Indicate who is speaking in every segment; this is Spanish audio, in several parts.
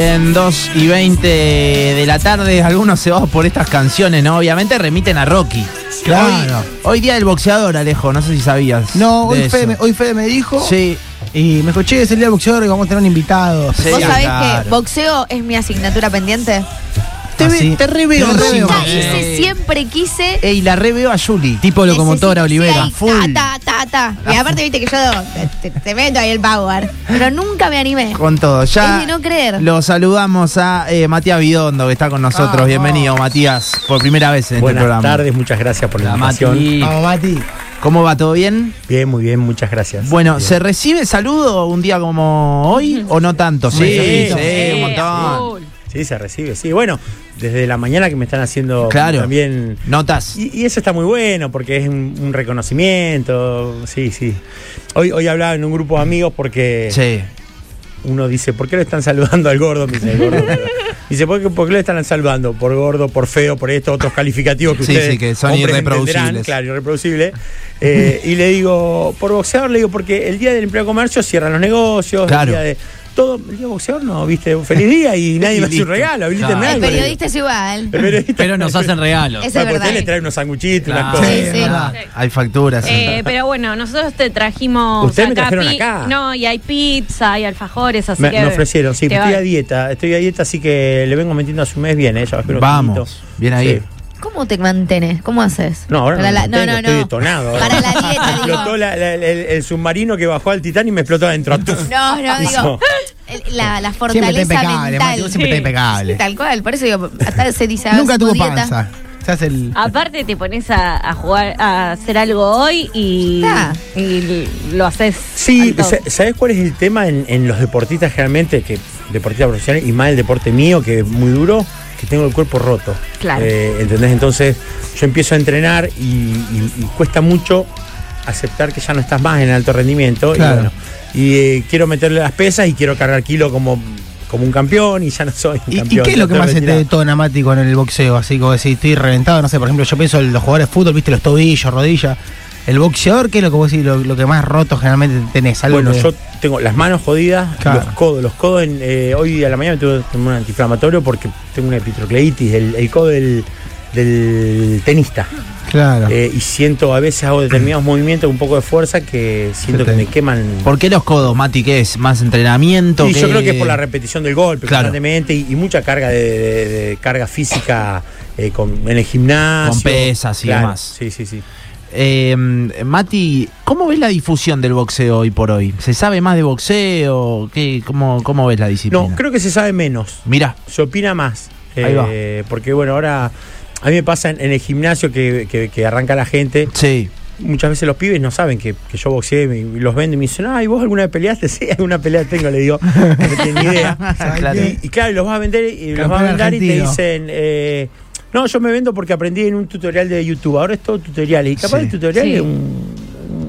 Speaker 1: En 2 y 20 de la tarde, algunos se van por estas canciones, ¿no? Obviamente remiten a Rocky.
Speaker 2: Claro.
Speaker 1: Hoy, hoy día del boxeador, Alejo, no sé si sabías.
Speaker 2: No,
Speaker 1: de
Speaker 2: hoy
Speaker 1: eso.
Speaker 2: Fede, me, hoy Fede me dijo.
Speaker 1: Sí.
Speaker 2: Y me escuché, es el día del boxeador y vamos a tener un invitado.
Speaker 1: Sí,
Speaker 3: ¿Vos sabés
Speaker 1: claro.
Speaker 3: que boxeo es mi asignatura pendiente?
Speaker 2: Te, ve- te reveo.
Speaker 3: Nunca
Speaker 1: Sí.
Speaker 3: hice, siempre quise.
Speaker 1: Ey, la reveo a Juli.
Speaker 4: Tipo locomotora Olivera.
Speaker 3: sí,
Speaker 1: full.
Speaker 3: Ta, ta, ta, ta. Y aparte, viste que yo te, meto ahí el power. Pero nunca me animé.
Speaker 1: Con todo. Ya
Speaker 3: Es de no creer.
Speaker 1: lo saludamos a eh, Matías Bidondo, que está con nosotros.
Speaker 2: Ah,
Speaker 1: Bienvenido, Matías, por primera vez en este
Speaker 5: Buenas
Speaker 1: programa.
Speaker 5: tardes, muchas gracias por la
Speaker 4: La
Speaker 5: invitación.
Speaker 4: Mati.
Speaker 2: Vamos, Mati.
Speaker 1: ¿Cómo va? ¿Todo bien?
Speaker 5: Bien, muy bien, muchas gracias.
Speaker 1: Bueno,
Speaker 5: Bien.
Speaker 1: ¿se recibe saludo un día como hoy o no tanto?
Speaker 5: Sí,
Speaker 1: sí,
Speaker 5: sí,
Speaker 1: un montón.
Speaker 5: Sí, se recibe, sí. Bueno, desde la mañana que me están haciendo
Speaker 1: Claro.
Speaker 5: también...
Speaker 1: Notas.
Speaker 5: Y, y eso está muy bueno porque es un, un reconocimiento, sí, sí. Hoy, hoy hablaba en un grupo de amigos porque
Speaker 1: Sí.
Speaker 5: uno dice, ¿por qué lo están saludando al gordo? Me dice, "El gordo". Dice, ¿por qué, por qué lo están saludando? Por gordo, por feo, por esto, otros calificativos que
Speaker 1: Sí,
Speaker 5: ustedes
Speaker 1: sí, que son irreproducibles.
Speaker 5: Claro, irreproducible. Eh, y le digo, por boxeador, le digo, porque el día del empleo de comercio cierran los negocios,
Speaker 1: Claro.
Speaker 5: el día de. Todo, el día boxeador no, viste, un feliz día y nadie me hace un regalo, habilítenme
Speaker 1: Claro.
Speaker 3: El
Speaker 5: algo.
Speaker 3: periodista es igual.
Speaker 5: El periodista-
Speaker 4: Pero nos hacen regalos.
Speaker 3: Eso es verdad.
Speaker 5: usted le trae unos sanguchitos, unas cosas.
Speaker 3: Sí, sí.
Speaker 2: verdad.
Speaker 1: Hay facturas.
Speaker 6: Eh, pero bueno, nosotros te trajimos
Speaker 5: Ustedes me trajeron acá.
Speaker 6: No, y hay pizza, hay alfajores, así
Speaker 5: Me,
Speaker 6: que
Speaker 5: me ofrecieron, sí, estoy
Speaker 6: va-
Speaker 5: a dieta, estoy a dieta, así que le vengo metiendo hace un mes bien, ¿eh? Bajé unos
Speaker 1: Vamos, bien ahí.
Speaker 5: Sí.
Speaker 3: ¿Cómo te mantenés? ¿Cómo haces?
Speaker 5: No, ahora no,
Speaker 3: Para la- no,
Speaker 5: mantengo,
Speaker 3: no,
Speaker 5: estoy detonado. ahora.
Speaker 3: Para la dieta,
Speaker 5: Me
Speaker 3: digo.
Speaker 5: explotó la- la- el, el submarino que bajó al Titán y me explotó adentro.
Speaker 3: No, no, digo. La, la
Speaker 2: Siempre está
Speaker 3: fortaleza
Speaker 2: impecable,
Speaker 3: mental.
Speaker 2: Siempre está impecable.
Speaker 3: Sí, tal cual. Por eso digo, hasta se dice. a
Speaker 2: Nunca tuvo
Speaker 3: dieta.
Speaker 2: panza. Se hace el.
Speaker 6: Aparte te pones a, a jugar, a hacer algo hoy y,
Speaker 3: Ah.
Speaker 6: y lo haces.
Speaker 5: Sí, ¿sabes cuál es el tema en, en los deportistas generalmente? Que deportistas profesionales y más el deporte mío, que es muy duro, que tengo el cuerpo roto.
Speaker 6: Claro.
Speaker 5: Eh, ¿Entendés? Entonces yo empiezo a entrenar y, y- y cuesta mucho aceptar que ya no estás más en alto rendimiento.
Speaker 2: Claro.
Speaker 5: Y, bueno, y eh, quiero meterle las pesas y quiero cargar kilo como, como un campeón y ya no soy un
Speaker 2: ¿Y, y
Speaker 5: campeón.
Speaker 2: qué es lo que más se te detona, Mati, con el boxeo? Así como decir, estoy reventado, no sé, por ejemplo, yo pienso en los jugadores de fútbol, viste, los tobillos, rodillas. El boxeador, ¿qué es lo que vos decís, lo, lo que más roto generalmente tenés? Algo
Speaker 5: Bueno,
Speaker 2: que-
Speaker 5: yo tengo las manos jodidas,
Speaker 2: Claro.
Speaker 5: los codos, los codos en, eh, hoy a la mañana me tuve un antiinflamatorio porque tengo una epitrocleitis, el, el codo del, del tenista.
Speaker 2: Claro.
Speaker 5: Eh, y siento, a veces hago determinados movimientos con un poco de fuerza que siento que me queman.
Speaker 1: ¿Por qué los codos, Mati? ¿Qué es? ¿Más entrenamiento?
Speaker 5: Y yo
Speaker 1: ¿Qué-
Speaker 5: creo que es por la repetición del golpe
Speaker 1: Claro.
Speaker 5: constantemente y, y mucha carga de, de- de carga física eh, con- en el gimnasio.
Speaker 1: Con pesas y
Speaker 5: Claro,
Speaker 1: demás.
Speaker 5: Sí, sí, sí.
Speaker 1: Eh, Mati, ¿cómo ves la difusión del boxeo hoy por hoy? ¿Se sabe más de boxeo? ¿Qué, cómo, ¿Cómo ves la disciplina?
Speaker 5: No, creo que se sabe menos.
Speaker 1: Mira,
Speaker 5: se opina más.
Speaker 1: Ahí va.
Speaker 5: Eh, Porque bueno, ahora a mí me pasa en, en el gimnasio que, que- que arranca la gente.
Speaker 1: sí.
Speaker 5: Muchas veces los pibes no saben que, que yo boxeé y los venden y me dicen, ay, ¿vos alguna vez peleaste? Sí, alguna pelea tengo, le digo, no tienen ni idea.
Speaker 1: Claro.
Speaker 5: Y, y claro, y los vas a vender y los vas a vender y te dicen, eh, no, yo me vendo porque aprendí en un tutorial de YouTube. Ahora es todo tutoriales. Y capaz
Speaker 1: Sí.
Speaker 5: el tutorial
Speaker 6: Sí.
Speaker 5: es un,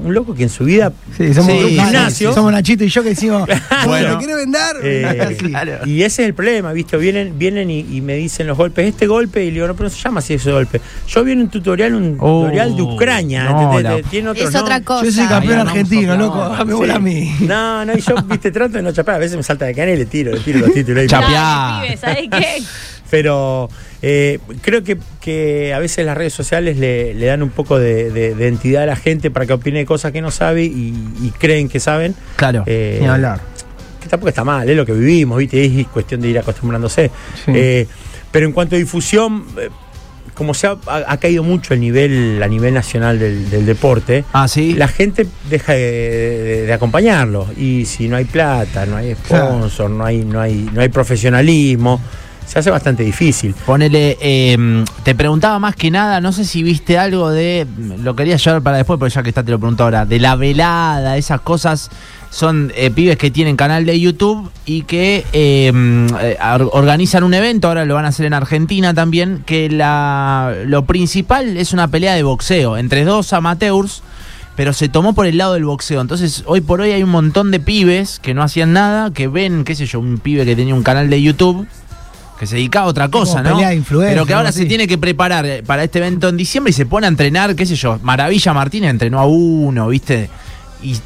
Speaker 5: un loco que en su vida
Speaker 2: Sí, somos
Speaker 1: Sí,
Speaker 2: un
Speaker 5: gimnasio.
Speaker 2: Somos Nachito y yo que decimos,
Speaker 5: Bueno.
Speaker 2: ¿me quiere vender?
Speaker 5: Eh,
Speaker 2: Así.
Speaker 1: Claro.
Speaker 5: Y ese es el problema, ¿viste? Vienen, vienen y, y me dicen los golpes, este golpe, y le digo, no, pero no se llama así ese golpe. Yo vi en un tutorial, un
Speaker 1: Oh,
Speaker 5: tutorial de Ucrania,
Speaker 1: no,
Speaker 5: ¿entendés?
Speaker 1: la-
Speaker 5: Tiene otro
Speaker 3: Es otra cosa.
Speaker 2: Yo soy campeón argentino, loco, dame bola a mí.
Speaker 5: No, no, y yo, viste, trato de no chapar, a veces me salta de cana y le tiro, le tiro los títulos.
Speaker 1: Chapeá.
Speaker 6: ¿sabés qué?
Speaker 5: Pero eh, creo que, que a veces las redes sociales le, le dan un poco de, de- de entidad a la gente para que opine cosas que no sabe y, y creen que saben.
Speaker 1: Claro.
Speaker 5: Eh,
Speaker 2: Ni hablar.
Speaker 5: que tampoco está mal, es lo que vivimos, ¿viste? Es cuestión de ir acostumbrándose.
Speaker 2: Sí.
Speaker 5: Eh, pero en cuanto a difusión, eh, como se ha, caído mucho el nivel a nivel nacional del, del deporte,
Speaker 1: ah, sí.
Speaker 5: la gente deja de, de- de acompañarlo. Y si no hay plata, no hay sponsor, no hay, no hay, no hay profesionalismo, se hace bastante difícil.
Speaker 1: Ponele, eh, te preguntaba más que nada, no sé si viste algo de, lo quería llevar para después, pero ya que está te lo pregunto ahora, de la velada, esas cosas, son eh, pibes que tienen canal de YouTube y que eh, eh, or- organizan un evento, ahora lo van a hacer en Argentina también, que la, lo principal es una pelea de boxeo entre dos amateurs. Pero se tomó por el lado del boxeo. Entonces, hoy por hoy hay un montón de pibes que no hacían nada, que ven, qué sé yo, un pibe que tenía un canal de YouTube que se dedica a otra cosa,
Speaker 2: Como
Speaker 1: ¿no?
Speaker 2: pelea
Speaker 1: Pero que ahora se tiene que preparar eh, para este evento en diciembre y se pone a entrenar, qué sé yo, Maravilla Martínez entrenó a uno, ¿viste? Y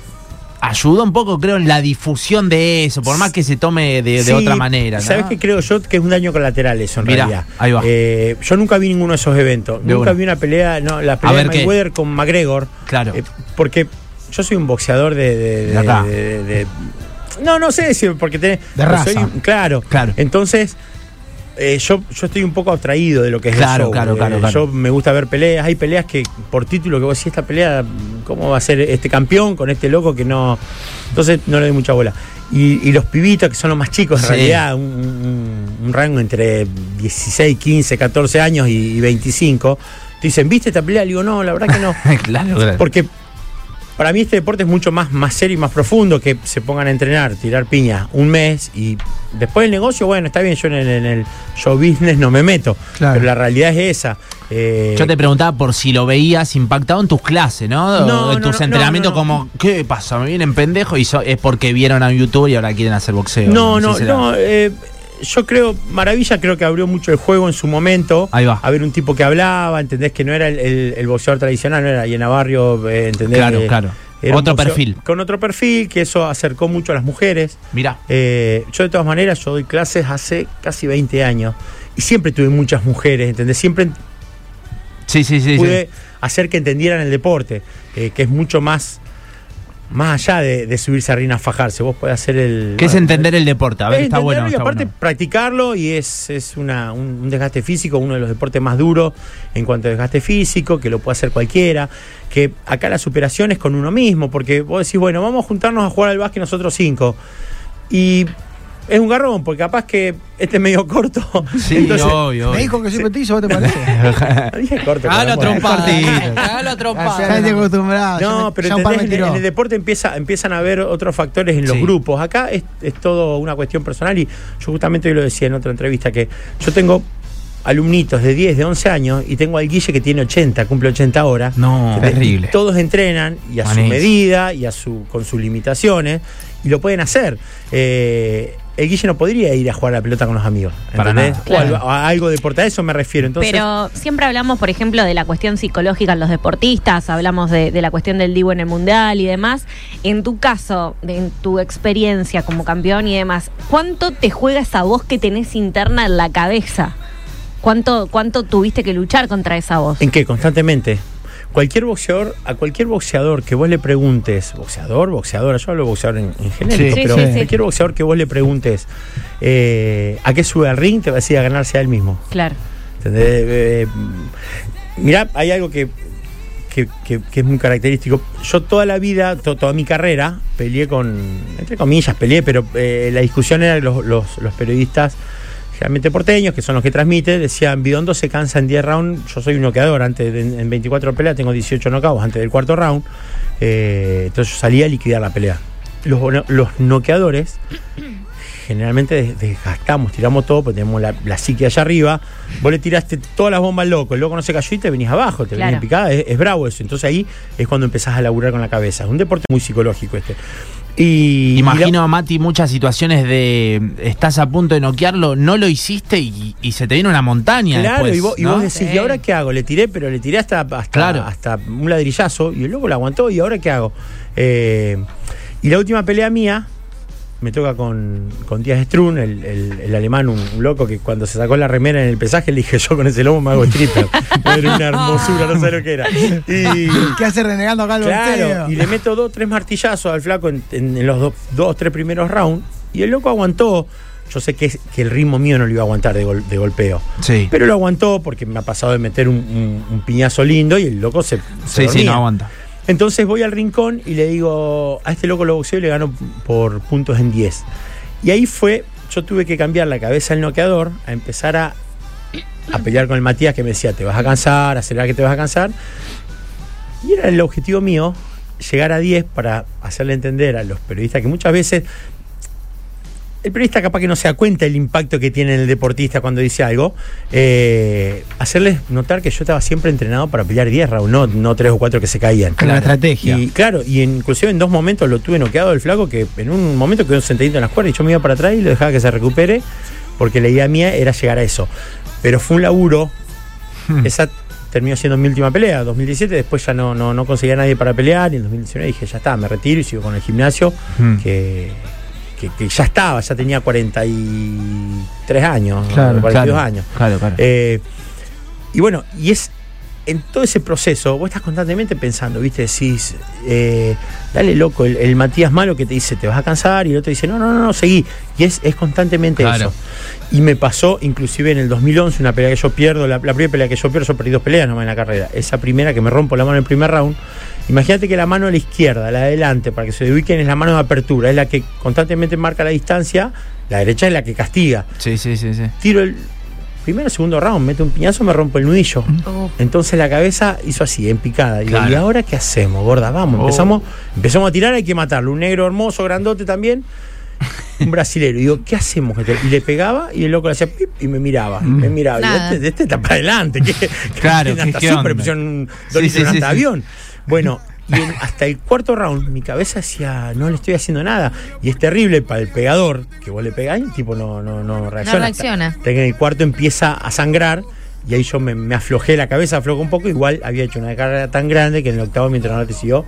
Speaker 1: ayudó un poco, creo, en la difusión de eso, por más que se tome de, de
Speaker 5: Sí,
Speaker 1: otra manera. ¿no?
Speaker 5: ¿Sabes qué creo yo? Que es un daño colateral eso en
Speaker 1: Mirá,
Speaker 5: realidad.
Speaker 1: ahí va.
Speaker 5: Eh, yo nunca vi ninguno de esos eventos.
Speaker 1: De
Speaker 5: nunca
Speaker 1: una.
Speaker 5: vi una pelea, no, la pelea
Speaker 1: ver,
Speaker 5: de. Mayweather con McGregor.
Speaker 1: Claro.
Speaker 5: Eh, porque yo soy un boxeador de. de-
Speaker 1: De acá.
Speaker 5: de- de- de- no, no sé si porque tenés.
Speaker 2: De raza.
Speaker 5: soy- claro.
Speaker 1: Claro.
Speaker 5: Entonces. Eh, yo, yo estoy un poco abstraído de lo que es
Speaker 1: Claro,
Speaker 5: el show.
Speaker 1: claro,
Speaker 5: Eh,
Speaker 1: claro, claro.
Speaker 5: Yo me gusta ver peleas. Hay peleas que por título que vos decís, esta pelea, ¿cómo va a ser este campeón con este loco que no. Entonces no le doy mucha bola. Y, y los pibitos, que son los más chicos, en
Speaker 1: Sí.
Speaker 5: realidad, un, un- un rango entre 16, 15, 14 años y, y 25, te dicen, ¿viste esta pelea? Le digo, no, la verdad que no.
Speaker 1: claro, claro.
Speaker 5: Porque para mí este deporte es mucho más, más serio y más profundo que se pongan a entrenar, tirar piña un mes y después el negocio, bueno, está bien, yo en el, en el show business no me meto,
Speaker 2: Claro.
Speaker 5: pero la realidad es esa. Eh,
Speaker 1: Yo te preguntaba por si lo veías impactado en tus clases, ¿no?
Speaker 5: No,
Speaker 1: O en
Speaker 5: no,
Speaker 1: tus
Speaker 5: no,
Speaker 1: entrenamientos
Speaker 5: no, no.
Speaker 1: como, ¿qué pasa? ¿Me vienen pendejos? Y so- es porque vieron a un youtuber y ahora quieren hacer boxeo.
Speaker 5: No, no,
Speaker 1: sé si será.
Speaker 5: no. eh, yo creo, Maravilla creo que abrió mucho el juego en su momento.
Speaker 1: Ahí va.
Speaker 5: A ver un tipo que hablaba, entendés que no era el, el- el boxeador tradicional, no era Llena Barrio, eh, entendés.
Speaker 1: Claro,
Speaker 5: Eh,
Speaker 1: claro.
Speaker 5: era
Speaker 1: Otro perfil.
Speaker 5: Con otro perfil, que eso acercó mucho a las mujeres.
Speaker 1: Mirá.
Speaker 5: Eh, yo de todas maneras, yo doy clases hace casi 20 años y siempre tuve muchas mujeres, ¿entendés? Siempre
Speaker 1: Sí, sí, sí.
Speaker 5: pude
Speaker 1: sí.
Speaker 5: hacer que entendieran el deporte, eh, que es mucho más, más allá de, de subirse a rina a fajarse. Vos podés hacer el...
Speaker 1: ¿Qué es entender el deporte? A ver,
Speaker 5: es
Speaker 1: está bueno.
Speaker 5: y
Speaker 1: está
Speaker 5: aparte
Speaker 1: bueno.
Speaker 5: practicarlo y es, es una, un, un desgaste físico, uno de los deportes más duros en cuanto a desgaste físico, que lo puede hacer cualquiera, que acá la superación es con uno mismo, porque vos decís, bueno, vamos a juntarnos a jugar al básquet nosotros cinco. Y es un garrón, porque capaz que este es medio corto.
Speaker 1: Sí,
Speaker 5: entonces,
Speaker 1: obvio.
Speaker 2: Me dijo que soy petizo, ¿vos te parece?
Speaker 5: dije corto.
Speaker 1: Hágalo a
Speaker 5: caramba.
Speaker 1: trompada.
Speaker 2: Ya
Speaker 5: No, pero en, el deporte empieza, empiezan a haber otros factores en los
Speaker 1: Sí.
Speaker 5: grupos. Acá es, es todo una cuestión personal y yo justamente hoy lo decía en otra entrevista que yo tengo alumnitos de 10, de 11 años y tengo al Guille que tiene 80, cumple 80 horas.
Speaker 1: No, terrible.
Speaker 5: Todos entrenan y a su medida y a su, con sus limitaciones y lo pueden hacer. Eh, el Guille no podría ir a jugar a la pelota con los amigos.
Speaker 1: Para
Speaker 5: ¿entendés?
Speaker 1: nada.
Speaker 5: O algo- a algo de deporte, a eso me refiero. Entonces,
Speaker 6: Pero siempre hablamos, por ejemplo, de la cuestión psicológica en los deportistas, hablamos de, de la cuestión del Divo en el Mundial y demás. En tu caso, de- en tu experiencia como campeón y demás, ¿cuánto te juega esa voz que tenés interna en la cabeza? ¿Cuánto, cuánto tuviste que luchar contra esa voz?
Speaker 5: ¿En qué? Constantemente. Cualquier boxeador, a cualquier boxeador que vos le preguntes, boxeador, boxeadora, yo hablo de boxeador en, en genérico,
Speaker 1: Sí,
Speaker 5: pero
Speaker 6: sí, sí.
Speaker 5: cualquier boxeador que vos le preguntes eh, a qué sube al ring, te va a decir a ganarse a él mismo.
Speaker 6: Claro.
Speaker 5: ¿Entendés? Eh, mirá, hay algo que, que, que- que es muy característico. Yo toda la vida, to- toda mi carrera, peleé con, entre comillas, peleé, pero eh, la discusión era que los, los- los periodistas, generalmente porteños, que son los que transmiten, decían, Bidondo se cansa en 10 rounds, yo soy un noqueador, antes de- en 24 peleas tengo 18 knockouts antes del cuarto round, eh, entonces yo salía a liquidar la pelea. Los, los noqueadores generalmente des- desgastamos, tiramos todo, porque tenemos la, la psique allá arriba. Vos le tiraste todas las bombas al loco, el loco no se cayó y te venís abajo, te
Speaker 6: Claro.
Speaker 5: venís en picada, es, es bravo eso. Entonces ahí es cuando empezás a laburar con la cabeza. Es un deporte muy psicológico este. Y,
Speaker 1: Imagino
Speaker 5: y
Speaker 1: a Mati muchas situaciones de estás a punto de noquearlo, no lo hiciste y, y se te viene una montaña.
Speaker 5: la- claro,
Speaker 1: después,
Speaker 5: y vos, y vos decís,
Speaker 6: Sí.
Speaker 5: ¿y ahora qué hago? Le tiré, pero le tiré hasta, hasta,
Speaker 1: Claro.
Speaker 5: hasta un ladrillazo y el loco lo aguantó, ¿y ahora qué hago? Eh, y la última pelea mía me toca con, con Díaz Strun, el, el- el alemán, un, un loco que cuando se sacó la remera en el pesaje le dije yo con ese lomo me hago stripper. Era una hermosura, no sé lo que era. Y,
Speaker 2: ¿Qué hace renegando acá el
Speaker 5: claro, y le meto dos, tres martillazos al flaco en, en- en los dos, dos, tres primeros rounds y el loco aguantó. Yo sé que, que el ritmo mío no lo iba a aguantar de, gol- de golpeo.
Speaker 1: Sí,
Speaker 5: Pero lo aguantó porque me ha pasado de meter un, un- un piñazo lindo y el loco se, se
Speaker 1: sí, sí, no aguanta.
Speaker 5: Entonces voy al rincón y le digo, a este loco lo boxeo y le gano por puntos en 10. Y ahí fue, yo tuve que cambiar la cabeza del noqueador, a empezar a, a pelear con el Matías que me decía, te vas a cansar, acelerar que te vas a cansar. Y era el objetivo mío, llegar a 10 para hacerle entender a los periodistas que muchas veces el periodista capaz que no se da cuenta del impacto que tiene en el deportista cuando dice algo, eh, hacerles notar que yo estaba siempre entrenado para pelear 10 rounds, no, no 3 o 4 que se caían.
Speaker 2: Con la estrategia.
Speaker 5: Y claro, y inclusive en dos momentos lo tuve noqueado el flaco que en un momento quedó sentadito en las cuerdas y yo me iba para atrás y lo dejaba que se recupere porque la idea mía era llegar a eso. Pero fue un laburo, esa terminó siendo mi última pelea, 2017, después ya no, no, no conseguía a nadie para pelear y en 2019 dije, ya está, me retiro y sigo con el gimnasio,
Speaker 1: Mm.
Speaker 5: que, que- que ya estaba, ya tenía 43 años,
Speaker 2: Claro,
Speaker 5: 42
Speaker 1: claro,
Speaker 5: años.
Speaker 1: Claro, claro.
Speaker 5: Eh, y bueno, y es en todo ese proceso, vos estás constantemente pensando, ¿viste? Decís, eh, dale loco, el, el Matías Malo que te dice, te vas a cansar, y el otro dice, no, no, no, no, seguí. Y es, es constantemente
Speaker 1: Claro.
Speaker 5: eso. Y me pasó, inclusive en el 2011, una pelea que yo pierdo, la, la primera pelea que yo pierdo, yo perdí dos peleas nomás en la carrera. Esa primera que me rompo la mano en el primer round. Imagínate que la mano a la izquierda, la de adelante, para que se ubiquen, es la mano de apertura, es la que constantemente marca la distancia, la derecha es la que castiga
Speaker 1: Sí, sí, sí, sí.
Speaker 5: tiro el primero o segundo round, meto un piñazo, me rompo el nudillo.
Speaker 6: Uf.
Speaker 5: Entonces la cabeza hizo así, en picada.
Speaker 1: Claro.
Speaker 5: ¿y ahora qué hacemos, gorda? Vamos,
Speaker 1: Oh.
Speaker 5: empezamos, empezamos a tirar, hay que matarlo. Un negro hermoso, grandote también. Un brasilero. Y digo, ¿qué hacemos? Y le pegaba y el loco le hacía pip y me miraba. Me miraba. Y este, este está para adelante. ¿qué- qué-
Speaker 1: Claro,
Speaker 5: qué
Speaker 1: ¿qué-
Speaker 5: natación,
Speaker 1: qué onda?
Speaker 5: pero pusieron un
Speaker 1: Sí, sí, sí.
Speaker 5: avión. Bueno, y en- hasta el cuarto round mi cabeza decía, no le estoy haciendo nada. Y es terrible para el pegador, que vos le pegás y el tipo no, no, no reacciona.
Speaker 3: reacciona.
Speaker 5: Hasta que en el cuarto empieza a sangrar y ahí yo me, me aflojé la cabeza, aflojó un poco. Igual había hecho una carga tan grande que en el octavo mi entrenador decidió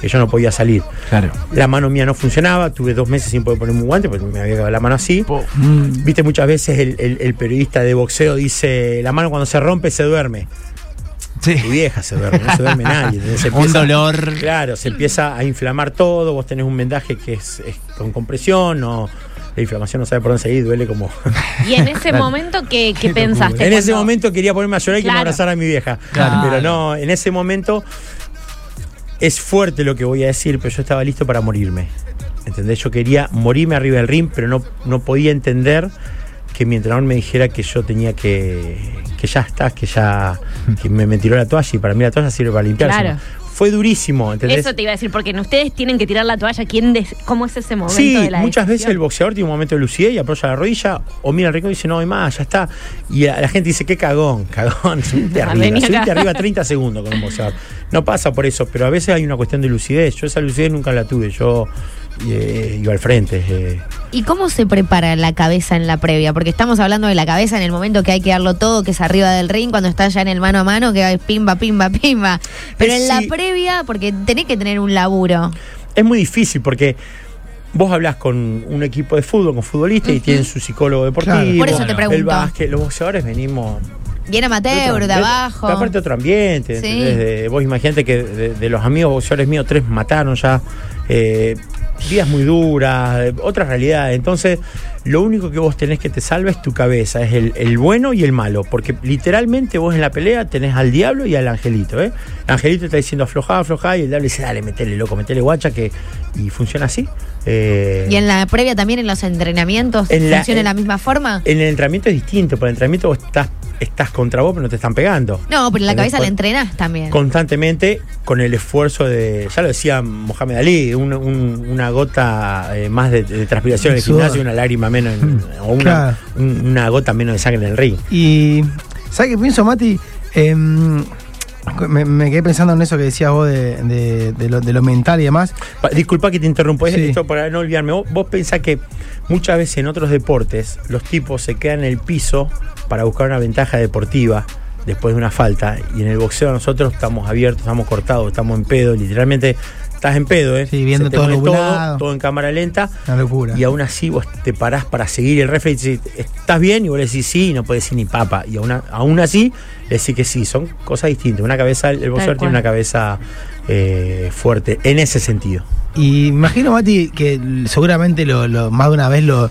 Speaker 5: que yo no podía salir.
Speaker 1: Claro.
Speaker 5: La mano mía no funcionaba, tuve dos meses sin poder ponerme un guante porque me había quedado la mano así.
Speaker 2: Mm.
Speaker 5: Viste, muchas veces el, el- el periodista de boxeo dice, la mano cuando se rompe se duerme. Tu
Speaker 1: Sí.
Speaker 5: vieja se duerme, no se duerme nadie. Entonces se
Speaker 1: Un dolor.
Speaker 5: Claro, se empieza a inflamar todo, vos tenés un vendaje que es, es con compresión, no, la inflamación no sabe por dónde seguir, duele como...
Speaker 6: Y en ese momento, ¿qué, qué pensaste?
Speaker 5: en ese momento quería ponerme a llorar y que me
Speaker 6: Claro.
Speaker 5: abrazara a mi vieja.
Speaker 1: Claro.
Speaker 5: Pero no, en ese momento es fuerte lo que voy a decir, pero yo estaba listo para morirme. ¿Entendés? Yo quería morirme arriba del ring, pero no, no podía entender que mi entrenador me dijera que yo tenía que. que ya estás, que ya. que me, me tiró la toalla y para mí la toalla sirve para limpiarse.
Speaker 6: Claro.
Speaker 5: Fue durísimo, ¿entendés?
Speaker 6: Eso te iba a decir, porque ustedes tienen que tirar la toalla. ¿Quién des- ¿Cómo es ese momento
Speaker 5: Sí,
Speaker 6: de la
Speaker 5: muchas veces el boxeador tiene un momento de lucidez y apoya la rodilla, o mira el rincón y dice, no hay más, ya está. Y la gente dice, qué cagón, cagón, subite
Speaker 6: Ah,
Speaker 5: arriba, subite arriba 30 segundos con un boxeador. No pasa por eso, pero a veces hay una cuestión de lucidez. Yo esa lucidez nunca la tuve, yo eh, iba al frente. eh.
Speaker 3: ¿Y cómo se prepara la cabeza en la previa? Porque estamos hablando de la cabeza en el momento que hay que darlo todo, que es arriba del ring, cuando está ya en el mano a mano, que va pimba, pimba, pimba. Pero en la
Speaker 5: sí.
Speaker 3: previa, porque tenés que tener un laburo.
Speaker 5: Es muy difícil porque... Vos hablás con un equipo de fútbol, con futbolistas, y tienen su psicólogo deportivo.
Speaker 2: Claro.
Speaker 3: Por eso te
Speaker 5: El
Speaker 3: pregunto.
Speaker 5: básquet, los boxeadores venimos
Speaker 3: Bien amateur,
Speaker 5: otro-
Speaker 3: de abajo.
Speaker 5: pero aparte otro ambiente. De- vos imaginate que de, de los amigos boxeadores míos, tres mataron ya. eh, vidas muy duras, eh, otra realidad. Entonces, lo único que vos tenés que te salva es tu cabeza. Es el, el bueno y el malo. Porque literalmente vos en la pelea tenés al diablo y al angelito. ¿eh? El angelito está diciendo aflojá, aflojá. Y el diablo dice, dale, metele, loco, metele guacha. que Y funciona así. Eh,
Speaker 3: Y en la previa también, en los entrenamientos,
Speaker 5: En la-
Speaker 3: ¿funciona de
Speaker 5: en-
Speaker 3: la misma forma?
Speaker 5: en el entrenamiento es distinto. Por el entrenamiento vos estás, estás contra vos, pero no te están pegando.
Speaker 3: No, pero en la cabeza la entrenás también.
Speaker 5: constantemente con el esfuerzo de, ya lo decía Mohamed Ali, un- un- una gota eh, más de, de transpiración en el gimnasio y una lágrima menos, en- o una,
Speaker 2: Claro.
Speaker 5: un- una gota menos de sangre en el ring.
Speaker 2: Y, ¿sabes qué pienso, Mati? Em, me, me quedé pensando en eso que decías vos de, de- de lo, de lo mental y demás.
Speaker 5: Pa- Disculpa que te interrumpo, es
Speaker 2: Sí.
Speaker 5: esto para no olvidarme. Vos, vos pensás que muchas veces en otros deportes los tipos se quedan en el piso para buscar una ventaja deportiva después de una falta y en el boxeo nosotros estamos abiertos, estamos cortados, estamos en pedo, literalmente estás en pedo, ¿eh?
Speaker 2: Sí, viendo todo nublado.
Speaker 5: todo en cámara lenta
Speaker 2: Una locura.
Speaker 5: y aún así vos te parás para seguir y el referee dice, ¿estás bien? Y vos le decís sí, y no puedes decir ni papa. Y aún, aún así le decís que sí, son cosas distintas. Una cabeza, el boxeador tiene una cabeza eh, fuerte en ese sentido.
Speaker 2: Y imagino, Mati, que seguramente lo, lo- más de una vez lo,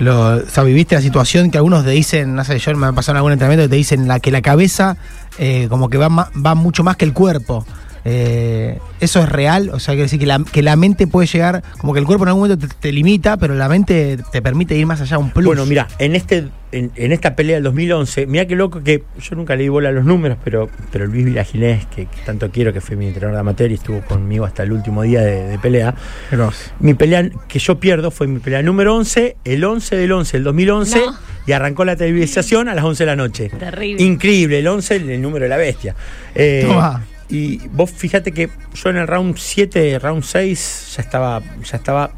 Speaker 2: lo o sea, viviste la situación que algunos te dicen, no sé, yo me ha pasado en algún entrenamiento que te dicen la, que la cabeza eh, como que va mucho más que el cuerpo. Eh, ¿Eso es real? O sea, quiere decir que la, que la mente puede llegar, como que el cuerpo en algún momento te, te limita, pero la mente te permite ir más allá, un plus.
Speaker 5: Bueno, mira, en este en, en esta pelea del 2011, mira qué loco que yo nunca le di bola a los números, pero, pero Luis Vilaginés, que, que tanto quiero, que fue mi entrenador de amateur y estuvo conmigo hasta el último día de, de pelea, mi pelea que yo pierdo fue mi pelea número 11, el 11 del 11 del 2011,
Speaker 6: No.
Speaker 5: y arrancó la televisación a las 11 de la noche.
Speaker 6: Terrible.
Speaker 5: Increíble, el 11, el, el número de la bestia. Eh,
Speaker 2: Toma.
Speaker 5: Y vos fíjate que yo en el round 7, round 6, ya estaba, ya estaba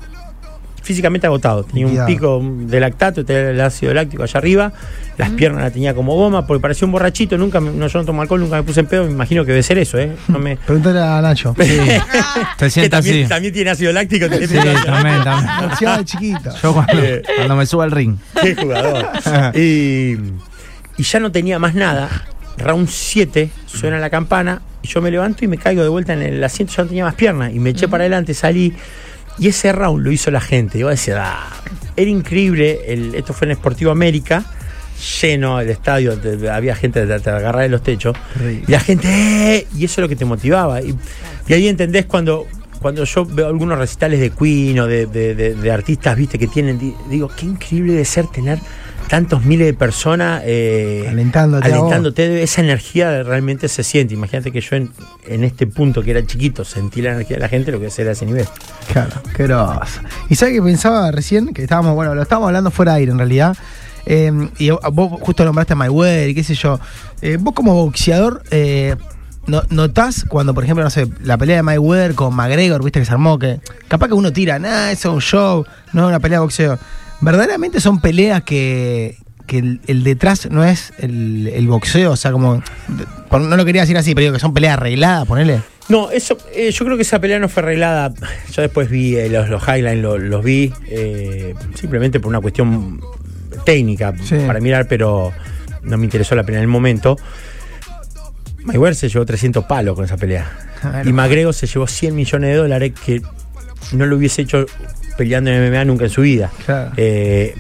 Speaker 5: físicamente agotado. Tenía un pico de lactato, tenía el ácido láctico allá arriba, las piernas las tenía como goma, porque parecía un borrachito, nunca me- no, yo no tomo alcohol, nunca me puse en pedo, me imagino que debe ser eso, ¿eh? No me,
Speaker 2: Pregúntale a Nacho.
Speaker 1: Te
Speaker 5: que
Speaker 1: sientas
Speaker 5: también,
Speaker 1: así.
Speaker 5: también tiene ácido láctico. tenés
Speaker 1: Sí,
Speaker 5: ácido
Speaker 1: también, también.
Speaker 2: De chiquito.
Speaker 1: Yo cuando,
Speaker 5: Eh.
Speaker 1: cuando me subo al ring.
Speaker 5: Qué jugador. y, y ya no tenía más nada. Round 7, suena la campana, yo me levanto y me caigo de vuelta en el asiento, ya no tenía más piernas. Y me eché para adelante, salí. Y ese round lo hizo la gente. Y vos decías, "Ah". era increíble. el- esto fue en Sportivo América, lleno el estadio, te- había gente de, de agarrar de los techos. Y la gente, "Eh", y eso es lo que te motivaba. Y, y ahí entendés cuando, cuando yo veo algunos recitales de Queen o de, de- de- de artistas, viste, que tienen, di- digo, qué increíble debe ser tener tantos miles de personas eh,
Speaker 2: Alentándote
Speaker 5: esa energía realmente se siente. Imagínate que yo en, en este punto que era chiquito sentí la energía de la gente, lo que era a ese nivel.
Speaker 2: Claro, qué groso. ¿Y sabes que pensaba recién? Que estábamos, bueno, lo estábamos hablando fuera de aire en realidad. Eh, y vos justo nombraste a Mayweather y qué sé yo. Eh, vos como boxeador, eh, no- ¿notás cuando, por ejemplo, no sé, la pelea de Mayweather con McGregor, viste que se armó, que capaz que uno tira, nah, eso es un show, no es una pelea de boxeo. ¿Verdaderamente son peleas que, que el, el detrás no es el, el boxeo? O sea, como, no lo quería decir así, pero digo que son peleas arregladas, ponele.
Speaker 5: No, eso, eh, yo creo que esa pelea no fue arreglada. Yo después vi eh, los, los highlights, lo- los, vi eh, simplemente por una cuestión técnica
Speaker 2: Sí.
Speaker 5: para mirar, pero no me interesó la pelea en el momento. Mayweather se llevó 300 palos con esa pelea.
Speaker 2: Claro.
Speaker 5: Y McGregor se llevó 100 millones de dólares que no lo hubiese hecho peleando en MMA nunca en su vida.
Speaker 2: Claro.
Speaker 5: Eh,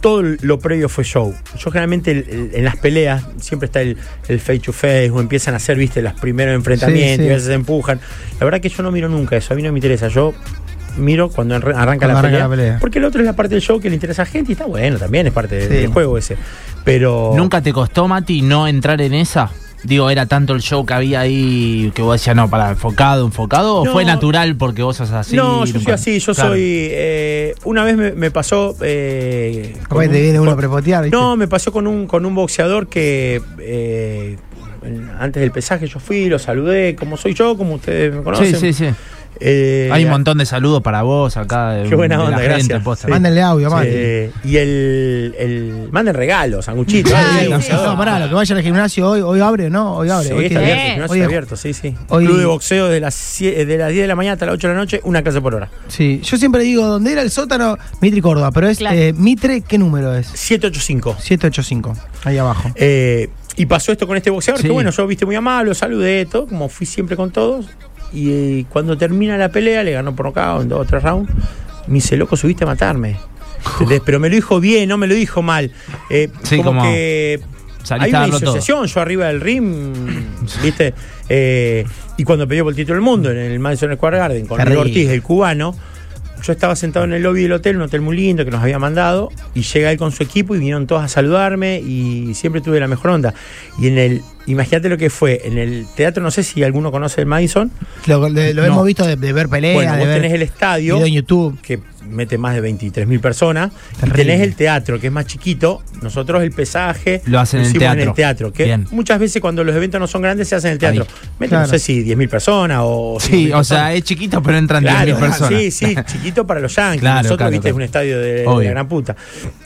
Speaker 5: todo lo previo fue show. Yo generalmente el- el- en las peleas siempre está el, el face to face o empiezan a hacer, viste, los primeros enfrentamientos
Speaker 2: Sí, sí.
Speaker 5: y a veces se empujan. La verdad que yo no miro nunca eso, a mí no me interesa. Yo miro cuando arran- arranca,
Speaker 2: Cuando
Speaker 5: la,
Speaker 2: arranca
Speaker 5: pelea,
Speaker 2: la pelea.
Speaker 5: Porque el otro es la parte del show que le interesa a gente y está bueno, también es parte
Speaker 2: Sí.
Speaker 5: del juego ese. Pero.
Speaker 1: ¿Nunca te costó, Mati, no entrar en esa? Digo, ¿era tanto el show que había ahí que vos decías, no, para, enfocado, enfocado? ¿O fue natural porque vos sos así?
Speaker 5: no, yo soy así, yo
Speaker 1: Claro.
Speaker 5: soy. eh, una vez me, me pasó. Eh,
Speaker 2: que te
Speaker 5: un-
Speaker 2: viene uno a prepotear, ¿viste?
Speaker 5: No, me pasó con un, con un boxeador que eh, antes del pesaje yo fui, lo saludé, como soy yo, como ustedes me conocen.
Speaker 1: Sí, sí, sí.
Speaker 5: Eh,
Speaker 1: Hay un montón de saludos para vos acá. de-
Speaker 5: Qué buena
Speaker 1: de la
Speaker 5: onda,
Speaker 1: gente,
Speaker 5: gracias.
Speaker 1: posta.
Speaker 5: Sí.
Speaker 2: Mándenle audio,
Speaker 5: eh, y el, el. Manden regalos, sanguchitos.
Speaker 3: Sí.
Speaker 2: No, pará, lo que vayan al gimnasio hoy, hoy abre no, hoy abre.
Speaker 5: Sí,
Speaker 2: hoy
Speaker 5: está abierto, el gimnasio
Speaker 2: hoy-
Speaker 5: está abierto, sí, sí.
Speaker 2: hoy-
Speaker 5: Club de boxeo de las, sie- de las 10 de la mañana hasta las 8 de la noche, una clase por hora.
Speaker 2: Sí, yo siempre digo, ¿dónde era el sótano? Mitre Córdoba, pero es
Speaker 6: Claro.
Speaker 2: eh, Mitre, ¿qué número es?
Speaker 5: 785.
Speaker 2: 785, ahí abajo.
Speaker 5: Eh, y pasó esto con este boxeador,
Speaker 1: Sí.
Speaker 5: que bueno, yo viste muy amable, lo saludé, todo, como fui siempre con todos. Y eh, cuando termina la pelea, le ganó por nocaut en dos o tres rounds, me dice, loco, subiste a matarme. ¿Entendés? Pero me lo dijo bien, no me lo dijo mal. Eh,
Speaker 1: Sí,
Speaker 5: como,
Speaker 1: como
Speaker 5: que hay una
Speaker 1: todo.
Speaker 5: disociación, yo arriba del ring, ¿viste? Eh, y cuando peleó por el título del mundo en el Madison Square Garden con el. Ortiz, el cubano, yo estaba sentado en el lobby del hotel, un hotel muy lindo que nos había mandado, y llega él con su equipo y vinieron todos a saludarme y siempre tuve la mejor onda. Y en el, imagínate lo que fue, en el teatro, no sé si alguno conoce el Madison,
Speaker 2: Lo, de- lo
Speaker 5: No.
Speaker 2: hemos visto de, de ver peleas,
Speaker 5: bueno,
Speaker 2: de
Speaker 5: vos
Speaker 2: ver
Speaker 5: tenés el estadio,
Speaker 2: video en YouTube.
Speaker 5: que mete más de 23 mil personas, y tenés el teatro, que es más chiquito, nosotros el pesaje
Speaker 1: Lo hacen
Speaker 5: lo
Speaker 1: en el teatro.
Speaker 5: teatro, que
Speaker 1: Bien.
Speaker 5: muchas veces cuando los eventos no son grandes se hacen en el teatro.
Speaker 1: Ahí.
Speaker 5: Mete,
Speaker 2: Claro.
Speaker 5: no sé si 10 mil personas o...
Speaker 1: Sí,
Speaker 5: 5.000
Speaker 1: o sea,
Speaker 5: personas.
Speaker 1: es chiquito, pero entran 10.000
Speaker 5: Claro,
Speaker 1: personas.
Speaker 5: Sí, sí, chiquito para los yankees.
Speaker 1: Claro,
Speaker 5: Nosotros,
Speaker 1: claro,
Speaker 5: viste,
Speaker 1: claro.
Speaker 5: es un estadio de, la gran puta.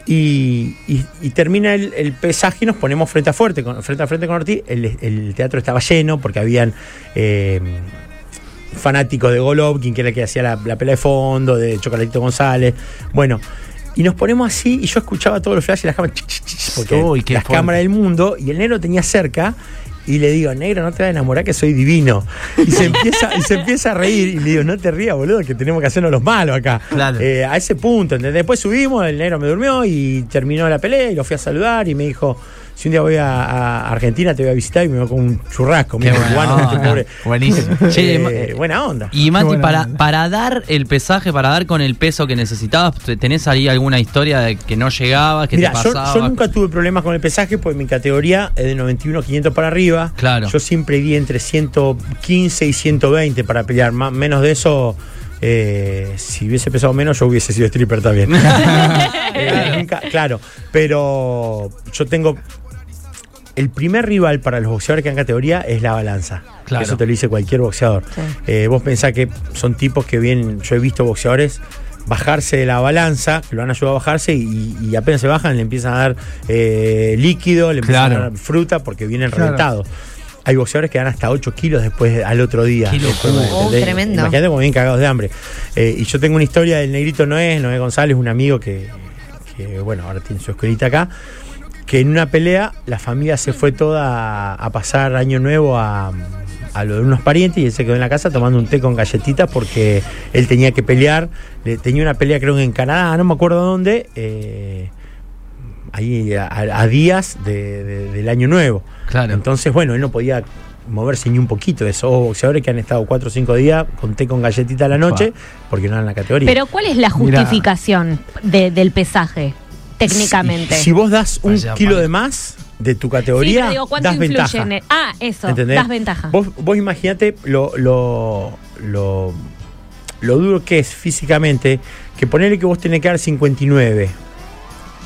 Speaker 5: Y, y- y termina el, el pesaje y nos ponemos frente a frente con, frente a frente con Ortiz. El, el teatro estaba lleno porque habían eh, fanáticos de Golovkin, que era el que hacía la, la pelea de fondo, de Chocolatito González. Bueno. Y nos ponemos así y yo escuchaba todos los flashes y las cámaras, ch, ch, ch, porque
Speaker 1: Uy,
Speaker 5: las
Speaker 1: fuerte.
Speaker 5: cámaras del mundo y el negro tenía cerca y le digo, negro, no te vas a enamorar que soy divino. Y se empieza, y se empieza a reír y le digo, no te rías, boludo, que tenemos que hacernos los malos acá.
Speaker 1: Claro.
Speaker 5: Eh, a ese punto. Después subimos, el negro me durmió y terminó la pelea y lo fui a saludar y me dijo, si un día voy a, a Argentina te voy a visitar y me voy con un churrasco. Mira,
Speaker 1: buena
Speaker 5: cubano, este
Speaker 1: onda.
Speaker 5: pobre.
Speaker 1: Buenísimo.
Speaker 4: Che,
Speaker 5: Eh, buena onda.
Speaker 4: Y Mati,
Speaker 2: buena
Speaker 4: para,
Speaker 2: onda.
Speaker 4: para dar el pesaje, para dar con el peso que necesitabas, ¿te- ¿tenés ahí alguna historia de que no llegabas, que
Speaker 5: Mira,
Speaker 4: te
Speaker 5: yo,
Speaker 4: pasaba?
Speaker 5: yo nunca tuve problemas con el pesaje porque mi categoría es de 91 500 para arriba.
Speaker 4: Claro.
Speaker 5: Yo siempre di entre 115 y 120 para pelear. Más, menos de eso, eh, si hubiese pesado menos, yo hubiese sido stripper también. Eh, nunca- claro, pero yo tengo. El primer rival para los boxeadores que en categoría es la balanza.
Speaker 4: Claro.
Speaker 5: Eso te lo dice cualquier boxeador.
Speaker 6: Sí.
Speaker 5: Eh, vos pensás que son tipos que vienen. Yo he visto boxeadores bajarse de la balanza, que lo han ayudado a bajarse y, y apenas se bajan le empiezan a dar eh, líquido, le empiezan
Speaker 1: Claro.
Speaker 5: a dar fruta porque vienen
Speaker 2: Claro.
Speaker 5: reventados. Hay boxeadores que dan hasta 8 kilos después al otro día.
Speaker 3: Oh,
Speaker 5: ¿entendés?
Speaker 3: tremendo.
Speaker 5: Imagínate como bien cagados de hambre. Eh, y yo tengo una historia del negrito Noé, Noé González, un amigo que, que, bueno, ahora tiene su escuelita acá, que en una pelea la familia se fue toda a, a pasar año nuevo a, a lo de unos parientes y él se quedó en la casa tomando un té con galletitas porque él tenía que pelear. Le- tenía una pelea creo que en Canadá, no me acuerdo dónde. eh, ahí a, a días de- de- del año nuevo.
Speaker 4: Claro.
Speaker 5: Entonces, bueno, él no podía moverse ni un poquito de esos boxeadores que han estado cuatro o cinco días con té con galletita a la noche porque no eran la categoría.
Speaker 6: Pero ¿cuál es la justificación de- del pesaje, técnicamente?
Speaker 5: Si, si vos das un
Speaker 1: Vaya,
Speaker 5: kilo
Speaker 1: vale.
Speaker 5: de más de tu
Speaker 6: Sí,
Speaker 5: categoría,
Speaker 6: pero digo, ¿cuánto
Speaker 5: das
Speaker 6: influye
Speaker 5: ventaja.
Speaker 6: en el- Ah, eso,
Speaker 5: ¿entendés?
Speaker 6: das ventaja.
Speaker 5: Vos, vos imaginate lo, lo, lo, lo duro que es físicamente que ponerle que vos tenés que dar 59.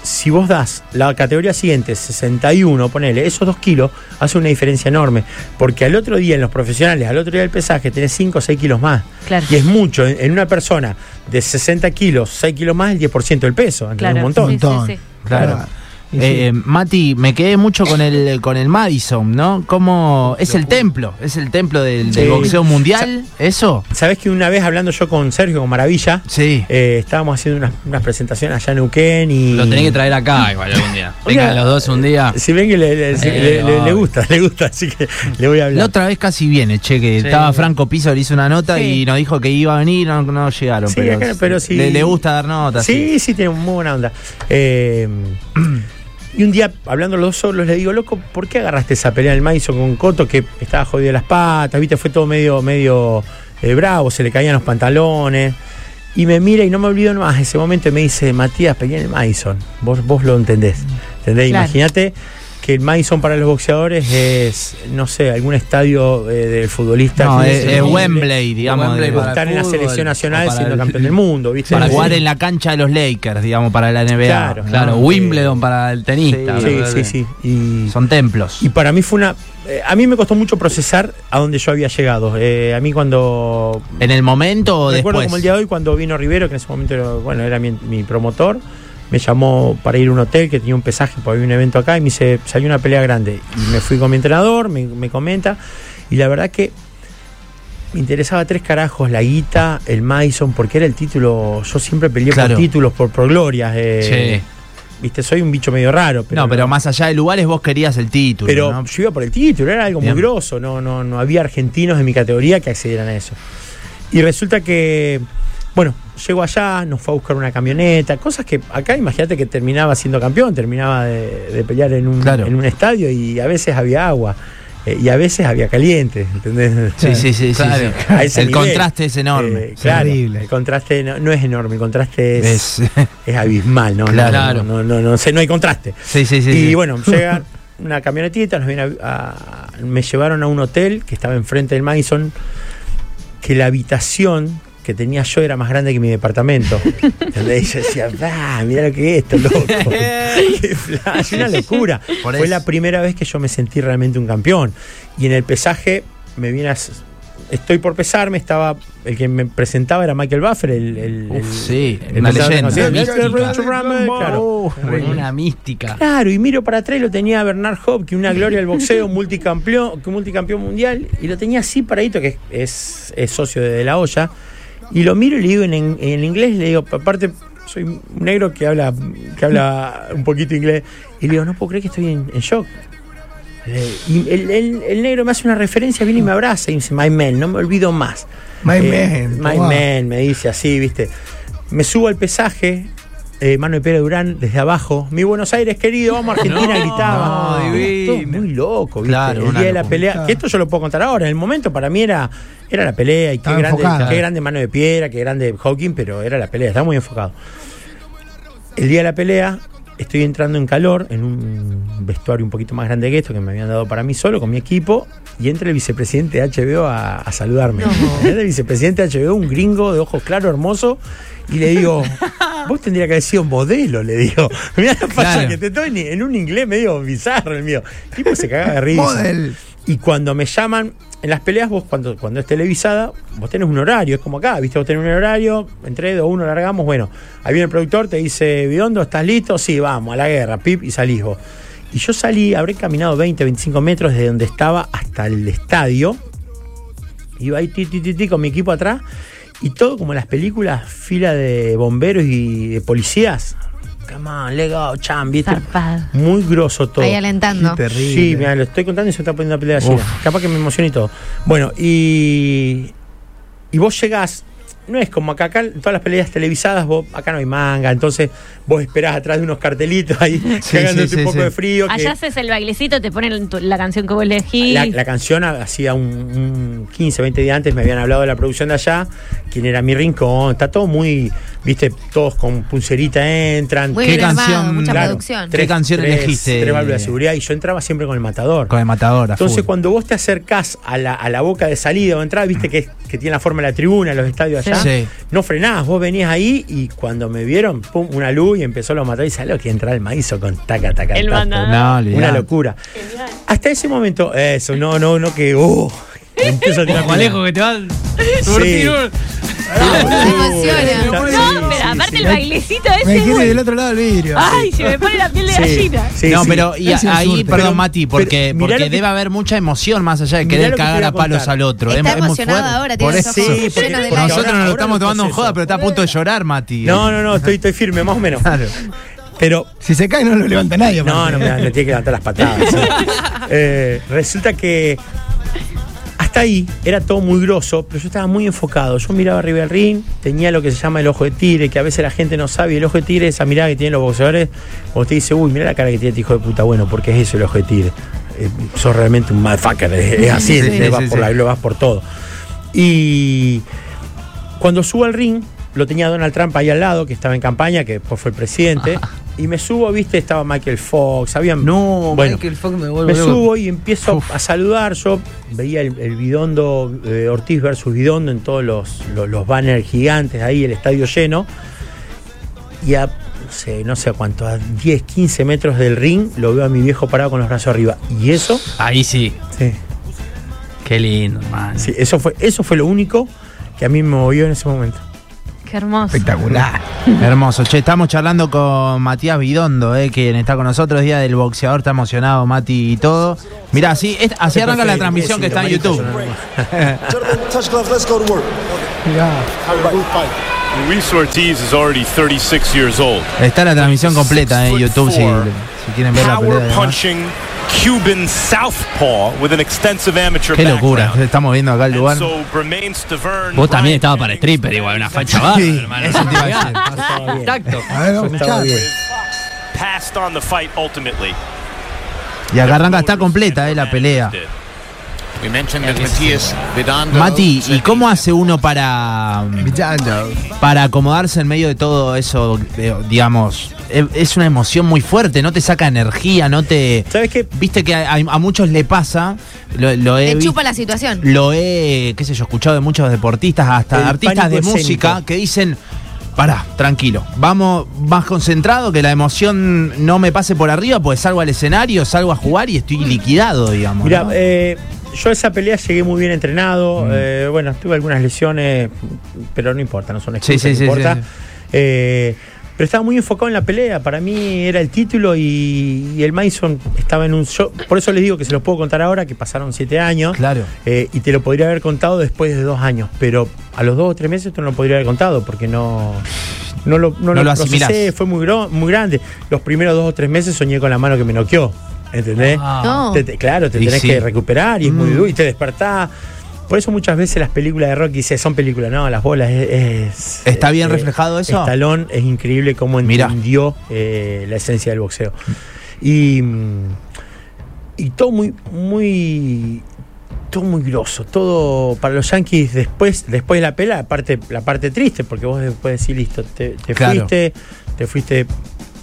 Speaker 5: Si vos das la categoría siguiente 61, ponele, esos dos kilos hace una diferencia enorme. Porque al otro día en los profesionales, al otro día del pesaje, tenés 5 o 6 kilos más.
Speaker 6: Claro.
Speaker 5: Y es mucho. En, en una persona de 60 kilos, 6 kilos más, el 10% del peso.
Speaker 6: Claro,
Speaker 5: Un montón.
Speaker 6: sí, sí,
Speaker 2: Montón.
Speaker 6: sí.
Speaker 1: Claro.
Speaker 2: Sí.
Speaker 1: Eh, Mati, me quedé mucho con el con el Madison, ¿no? ¿Cómo es el templo? ¿Es el templo del, del
Speaker 5: Sí.
Speaker 1: boxeo mundial? ¿Eso?
Speaker 5: ¿Sabés que una vez hablando yo con Sergio, con Maravilla,
Speaker 1: Sí.
Speaker 5: eh, estábamos haciendo unas, unas presentaciones allá en Neuquén y.
Speaker 4: Lo tenés que traer acá igual algún día. Vengan los dos un día.
Speaker 5: Si ven que le, le- si-
Speaker 4: Eh,
Speaker 5: le- le- le
Speaker 4: obvio.
Speaker 5: gusta, le gusta, así que le voy a
Speaker 1: La
Speaker 5: hablar.
Speaker 1: otra vez casi viene, che, que
Speaker 4: Sí.
Speaker 1: estaba Franco Piso, le hizo una nota
Speaker 6: Sí.
Speaker 1: y nos dijo que iba a venir, no, no llegaron.
Speaker 5: Sí,
Speaker 1: pero,
Speaker 5: acá- pero sí.
Speaker 1: le, le gusta dar notas.
Speaker 5: Sí, sí, tiene muy buena onda. Eh, y un día, hablando los dos solos, le digo, loco, ¿por qué agarraste esa pelea en el Madison con Coto que estaba jodido de las patas? ¿Viste? Fue todo medio, medio eh, bravo, se le caían los pantalones. Y me mira y no me olvido más ese momento y me dice, Matías, peleé en el Madison. Vos, vos lo entendés. ¿Entendés?
Speaker 6: Claro.
Speaker 5: Imagínate que el Madison para los boxeadores es, no sé, algún estadio eh, del futbolista.
Speaker 1: No,
Speaker 5: que
Speaker 1: es, es. Wembley, digamos.
Speaker 4: Wembley
Speaker 1: de-
Speaker 5: estar en la selección nacional siendo
Speaker 4: el-
Speaker 5: campeón del mundo, ¿viste?
Speaker 1: para
Speaker 5: Sí.
Speaker 1: jugar en la cancha de los Lakers, digamos, para la NBA.
Speaker 5: Claro.
Speaker 4: Claro,
Speaker 5: No,
Speaker 4: Wimbledon para el tenista.
Speaker 5: Sí, sí, sí. Y,
Speaker 1: Son templos.
Speaker 5: y para mí fue una. eh, a mí me costó mucho procesar a dónde yo había llegado. Eh, a mí cuando.
Speaker 1: ¿En el momento o
Speaker 5: recuerdo
Speaker 1: después?
Speaker 5: como el día de hoy cuando vino Rivero, que en ese momento era, bueno, era mi, mi promotor. Me llamó para ir a un hotel que tenía un pesaje porque había un evento acá y me dice, salió una pelea grande. Y me fui con mi entrenador, me, me comenta. Y la verdad que me interesaba tres carajos, la guita, el Madison, porque era el título. Yo siempre peleé
Speaker 1: Claro.
Speaker 5: por títulos, por, por glorias. eh, Viste, soy un bicho medio raro. Pero
Speaker 1: no, pero más allá de lugares vos querías el título.
Speaker 5: pero
Speaker 1: ¿no?
Speaker 5: yo iba por el título, era algo
Speaker 1: Bien.
Speaker 5: muy grosso, no, no, no había argentinos en mi categoría que accedieran a eso. Y resulta que, bueno, llego allá, nos fue a buscar una camioneta, cosas que acá imagínate que terminaba siendo campeón, terminaba de, de pelear en un,
Speaker 1: Claro.
Speaker 5: en un estadio y a veces había agua. eh, y a veces había caliente, ¿entendés?
Speaker 1: Sí, sí, sí, sí,
Speaker 4: Claro.
Speaker 1: El
Speaker 5: nivel.
Speaker 1: contraste es enorme.
Speaker 5: Eh, claro,
Speaker 2: Terrible.
Speaker 5: el contraste no, no es enorme, el contraste es,
Speaker 1: Es-
Speaker 5: es abismal, ¿no?
Speaker 1: Claro.
Speaker 5: No, no, no, no, no hay contraste.
Speaker 1: sí, sí, sí.
Speaker 5: y
Speaker 1: sí.
Speaker 5: bueno, llega una camionetita, nos viene a- a- me llevaron a un hotel que estaba enfrente del Madison, que la habitación que tenía yo era más grande que mi departamento. ¿Entendés? Yo decía, ah, mira lo que es esto, loco. Qué flash, una locura.
Speaker 1: Por
Speaker 5: Fue
Speaker 1: eso.
Speaker 5: la primera vez que yo me sentí realmente un campeón. Y en el pesaje me viene a... Estoy por pesarme, estaba... El que me presentaba era Michael Buffer, el... el-
Speaker 1: Uf,
Speaker 5: el-
Speaker 1: sí,
Speaker 5: el
Speaker 1: una leyenda.
Speaker 4: Una mística.
Speaker 5: Claro.
Speaker 4: Una mística.
Speaker 5: Claro, y miro para atrás y lo tenía Bernard Hopkins, una gloria del boxeo, multicampeón, multicampeón mundial, y lo tenía así paradito, que es, es socio de, De la olla, y lo miro y le digo en, en inglés, le digo, aparte soy un negro que habla, que habla un poquito inglés, y le digo, no puedo creer que estoy en, en shock. Y el, el- el negro me hace una referencia, viene y me abraza y me dice, my man, no me olvido más.
Speaker 2: My
Speaker 5: Eh,
Speaker 2: man,
Speaker 5: My
Speaker 2: tomá.
Speaker 5: man, me dice así, viste. Me subo al pesaje, eh, mano de Pérez Durán, desde abajo. Mi Buenos Aires, querido, vamos a Argentina,
Speaker 4: No,
Speaker 5: gritaba.
Speaker 4: no, divino.
Speaker 5: Muy loco, viste.
Speaker 1: Claro,
Speaker 5: el día de la
Speaker 1: locura.
Speaker 5: pelea. Que esto yo lo puedo contar ahora. En el momento para mí era, era la pelea y qué
Speaker 2: Estaba
Speaker 5: grande,
Speaker 2: enfocada.
Speaker 5: qué grande mano de piedra, qué grande Hawking, pero era la pelea, estaba muy enfocado. El día de la pelea, estoy entrando en calor, en un vestuario un poquito más grande que esto, que me habían dado para mí solo, con mi equipo, y entra el vicepresidente de HBO a, a saludarme. Entra el vicepresidente de HBO, un gringo de ojos claros, hermoso, y le digo, vos tendrías que haber sido modelo, le digo. Mirá la pasa
Speaker 1: Claro.
Speaker 5: que te estoy en, en un inglés medio bizarro el mío. El tipo se cagaba de risa.
Speaker 2: Model.
Speaker 5: Y cuando me llaman, en las peleas, vos cuando, cuando es televisada, vos tenés un horario, es como acá, ¿viste? Vos tenés un horario, entre dos, uno largamos, bueno, ahí viene el productor, te dice, Bidondo, ¿estás listo? Sí, vamos, a la guerra, pip, y salís vos. Y yo salí, habré caminado 20, 25 metros desde donde estaba hasta el estadio. Iba ahí ti, ti, ti, ti, con mi equipo atrás. Y todo como en las películas, fila de bomberos y de policías. Come on, legado, chan, ¿viste?
Speaker 6: Zarpado.
Speaker 5: Muy grosso todo.
Speaker 3: Ahí alentando.
Speaker 2: Qué terrible.
Speaker 5: Sí, mira, lo estoy contando y se me está poniendo la pelea de. Capaz que me emociona y todo. Bueno, y. Y vos llegás. No es como acá, acá en todas las peleas televisadas, vos, acá no hay manga, entonces vos esperás atrás de unos cartelitos ahí,
Speaker 1: Sí,
Speaker 5: cagándote
Speaker 1: sí,
Speaker 5: un
Speaker 1: sí,
Speaker 5: poco
Speaker 1: sí.
Speaker 5: de frío. que-
Speaker 6: Allá haces el bailecito, te ponen la canción que vos elegís.
Speaker 5: la, la canción hacía un, un 15, 20 días antes me habían hablado de la producción de allá, quién era mi rincón, está todo muy, viste, todos con pulserita entran.
Speaker 3: Muy
Speaker 1: ¿Qué
Speaker 3: bien
Speaker 1: canción?
Speaker 3: mucha
Speaker 5: Claro,
Speaker 3: producción.
Speaker 1: ¿Qué canción
Speaker 5: tres-
Speaker 1: elegiste?
Speaker 5: Tres válvulas de seguridad y yo entraba siempre con el matador.
Speaker 1: Con el matador.
Speaker 5: Entonces,
Speaker 1: full.
Speaker 5: cuando vos te acercás a la, a la boca de salida o entrada, viste que, que tiene la forma de la tribuna, los estadios allá,
Speaker 1: Sí.
Speaker 5: no frenás, vos venías ahí y cuando me vieron, pum, una luz y empezó a matar y salió que entrar el maíz con taca, taca,
Speaker 6: El
Speaker 5: taca.
Speaker 6: mandador.
Speaker 1: No,
Speaker 5: Una locura. Hasta ese momento, eso, no, no, no, que. Uh, empiezo a tirar
Speaker 4: Ojo, Alejo, que te vas.
Speaker 5: Sí.
Speaker 3: Se emociona.
Speaker 6: No, aparte el bailecito ese.
Speaker 2: Me quiere del otro lado del vidrio.
Speaker 6: Ay, se me pone la piel de
Speaker 5: Sí,
Speaker 6: gallina.
Speaker 5: sí,
Speaker 1: no,
Speaker 5: sí.
Speaker 1: pero y ahí,
Speaker 2: surte.
Speaker 1: perdón, Mati, porque, porque debe haber mucha emoción más allá de querer cagar
Speaker 5: a
Speaker 1: palos al otro.
Speaker 3: Está
Speaker 1: es, es muy
Speaker 3: emocionado
Speaker 1: fuerte.
Speaker 3: ahora,
Speaker 1: Por
Speaker 3: tiene
Speaker 1: nosotros nos lo estamos tomando en joda, pero está a punto de llorar, Mati.
Speaker 5: No, no, no, estoy, firme, más o menos.
Speaker 1: Claro.
Speaker 5: Pero
Speaker 2: Si se cae no lo levanta nadie.
Speaker 5: No, no me, me tiene que levantar las patadas. sí. Eh, resulta que hasta ahí era todo muy grosso, pero yo estaba muy enfocado. Yo miraba arriba del ring, tenía lo que se llama el ojo de tigre, que a veces la gente no sabe. Y el ojo de tigre, esa mirada que tienen los boxeadores, cuando te dice, uy, mira la cara que tiene este hijo de puta, bueno, porque es eso el ojo de tigre. Eh, sos realmente un motherfucker, es, es así,
Speaker 1: Sí,
Speaker 5: vas
Speaker 1: sí,
Speaker 5: por la- lo vas por todo. Y cuando subo al ring, lo tenía Donald Trump ahí al lado, que estaba en campaña, que después fue el presidente. Y me subo, viste, estaba Michael Fox, habían.
Speaker 1: No,
Speaker 5: bueno,
Speaker 1: Michael Fox me vuelve
Speaker 5: me subo y empiezo a saludar. Yo veía el, el Bidondo, eh, Ortiz versus Bidondo en todos los, los, los banners gigantes ahí, el estadio lleno. Y a, no sé, no sé a cuánto, a 10, 15 metros del ring, lo veo a mi viejo parado con los brazos arriba. Y eso,
Speaker 4: Ahí sí.
Speaker 5: sí,
Speaker 4: Qué lindo, hermano.
Speaker 5: sí, eso fue, eso fue lo único que a mí me movió en ese momento.
Speaker 6: Qué hermoso.
Speaker 2: Espectacular.
Speaker 1: Hermoso. Che, estamos charlando con Matías Bidondo, eh, quien está con nosotros, Día del Boxeador, está emocionado, Mati y todo. Mirá, así, es- así arranca la transmisión que está en YouTube.
Speaker 7: Gentlemen, touch gloves, let's go to work.
Speaker 2: Mirá.
Speaker 8: Luis Ortiz is already 36 years old.
Speaker 1: Está la transmisión completa en YouTube si, si quieren ver la pelea.
Speaker 8: Cuban southpaw with an extensive amateur
Speaker 1: Qué locura,
Speaker 8: background.
Speaker 1: estamos viendo acá el lugar.
Speaker 8: so
Speaker 4: Vos también
Speaker 8: Brian
Speaker 4: estabas para stripper, igual, una facha baja,
Speaker 1: Sí,
Speaker 4: hermano.
Speaker 1: eso te iba a decir.
Speaker 5: Estaba bien.
Speaker 4: Exacto.
Speaker 2: A ver, vamos a
Speaker 5: Estaba
Speaker 2: escuchar.
Speaker 5: bien.
Speaker 8: Passed on the fight ultimately.
Speaker 1: Y acá arranca, está completa eh, la pelea. Mati, ¿y cómo hace uno para, para acomodarse en medio de todo eso? Digamos, es es una emoción muy fuerte, no te saca energía, no te...
Speaker 5: ¿Sabes qué?
Speaker 1: Viste que a, a muchos le pasa, lo, lo he
Speaker 3: Te chupa la situación.
Speaker 1: lo he, qué sé yo, escuchado de muchos deportistas, hasta
Speaker 5: El
Speaker 1: artistas de música
Speaker 5: escénico.
Speaker 1: que dicen, pará, tranquilo, vamos más concentrado, que la emoción no me pase por arriba, pues salgo al escenario, salgo a jugar y estoy liquidado, digamos.
Speaker 5: Mira,
Speaker 1: ¿no?
Speaker 5: eh, yo a esa pelea llegué muy bien entrenado.
Speaker 1: Mm.
Speaker 5: eh, bueno, tuve algunas lesiones, pero no importa, no son excusas,
Speaker 1: sí,
Speaker 5: no
Speaker 1: sí,
Speaker 5: importa.
Speaker 1: sí.
Speaker 5: Eh, pero estaba muy enfocado en la pelea. Para mí era el título y, y el Mason estaba en un show. Por eso les digo que se los puedo contar ahora, que pasaron siete años.
Speaker 1: Claro.
Speaker 5: eh, y te lo podría haber contado después de dos años. Pero a los dos o tres meses te no lo podría haber contado porque no. No lo, no
Speaker 1: No lo
Speaker 5: lo procesé, fue muy, muy grande. Los primeros dos o tres meses soñé con la mano que me noqueó. ¿Entendés? Te- te- claro, te
Speaker 1: Y
Speaker 5: tenés
Speaker 1: sí.
Speaker 5: que recuperar y es muy
Speaker 1: Mm.
Speaker 5: duro y te despertás. Por eso muchas veces las películas de Rocky se- son películas, no, las bolas es... es-
Speaker 1: ¿Está bien reflejado eso?
Speaker 5: Stallone es increíble cómo entendió eh, la esencia del boxeo. Y, y todo muy, muy, todo muy grosso, todo para los Yankees después, después de la pelea, la parte, la parte triste, porque vos después decís, listo, te, te
Speaker 1: Claro.
Speaker 5: fuiste, te fuiste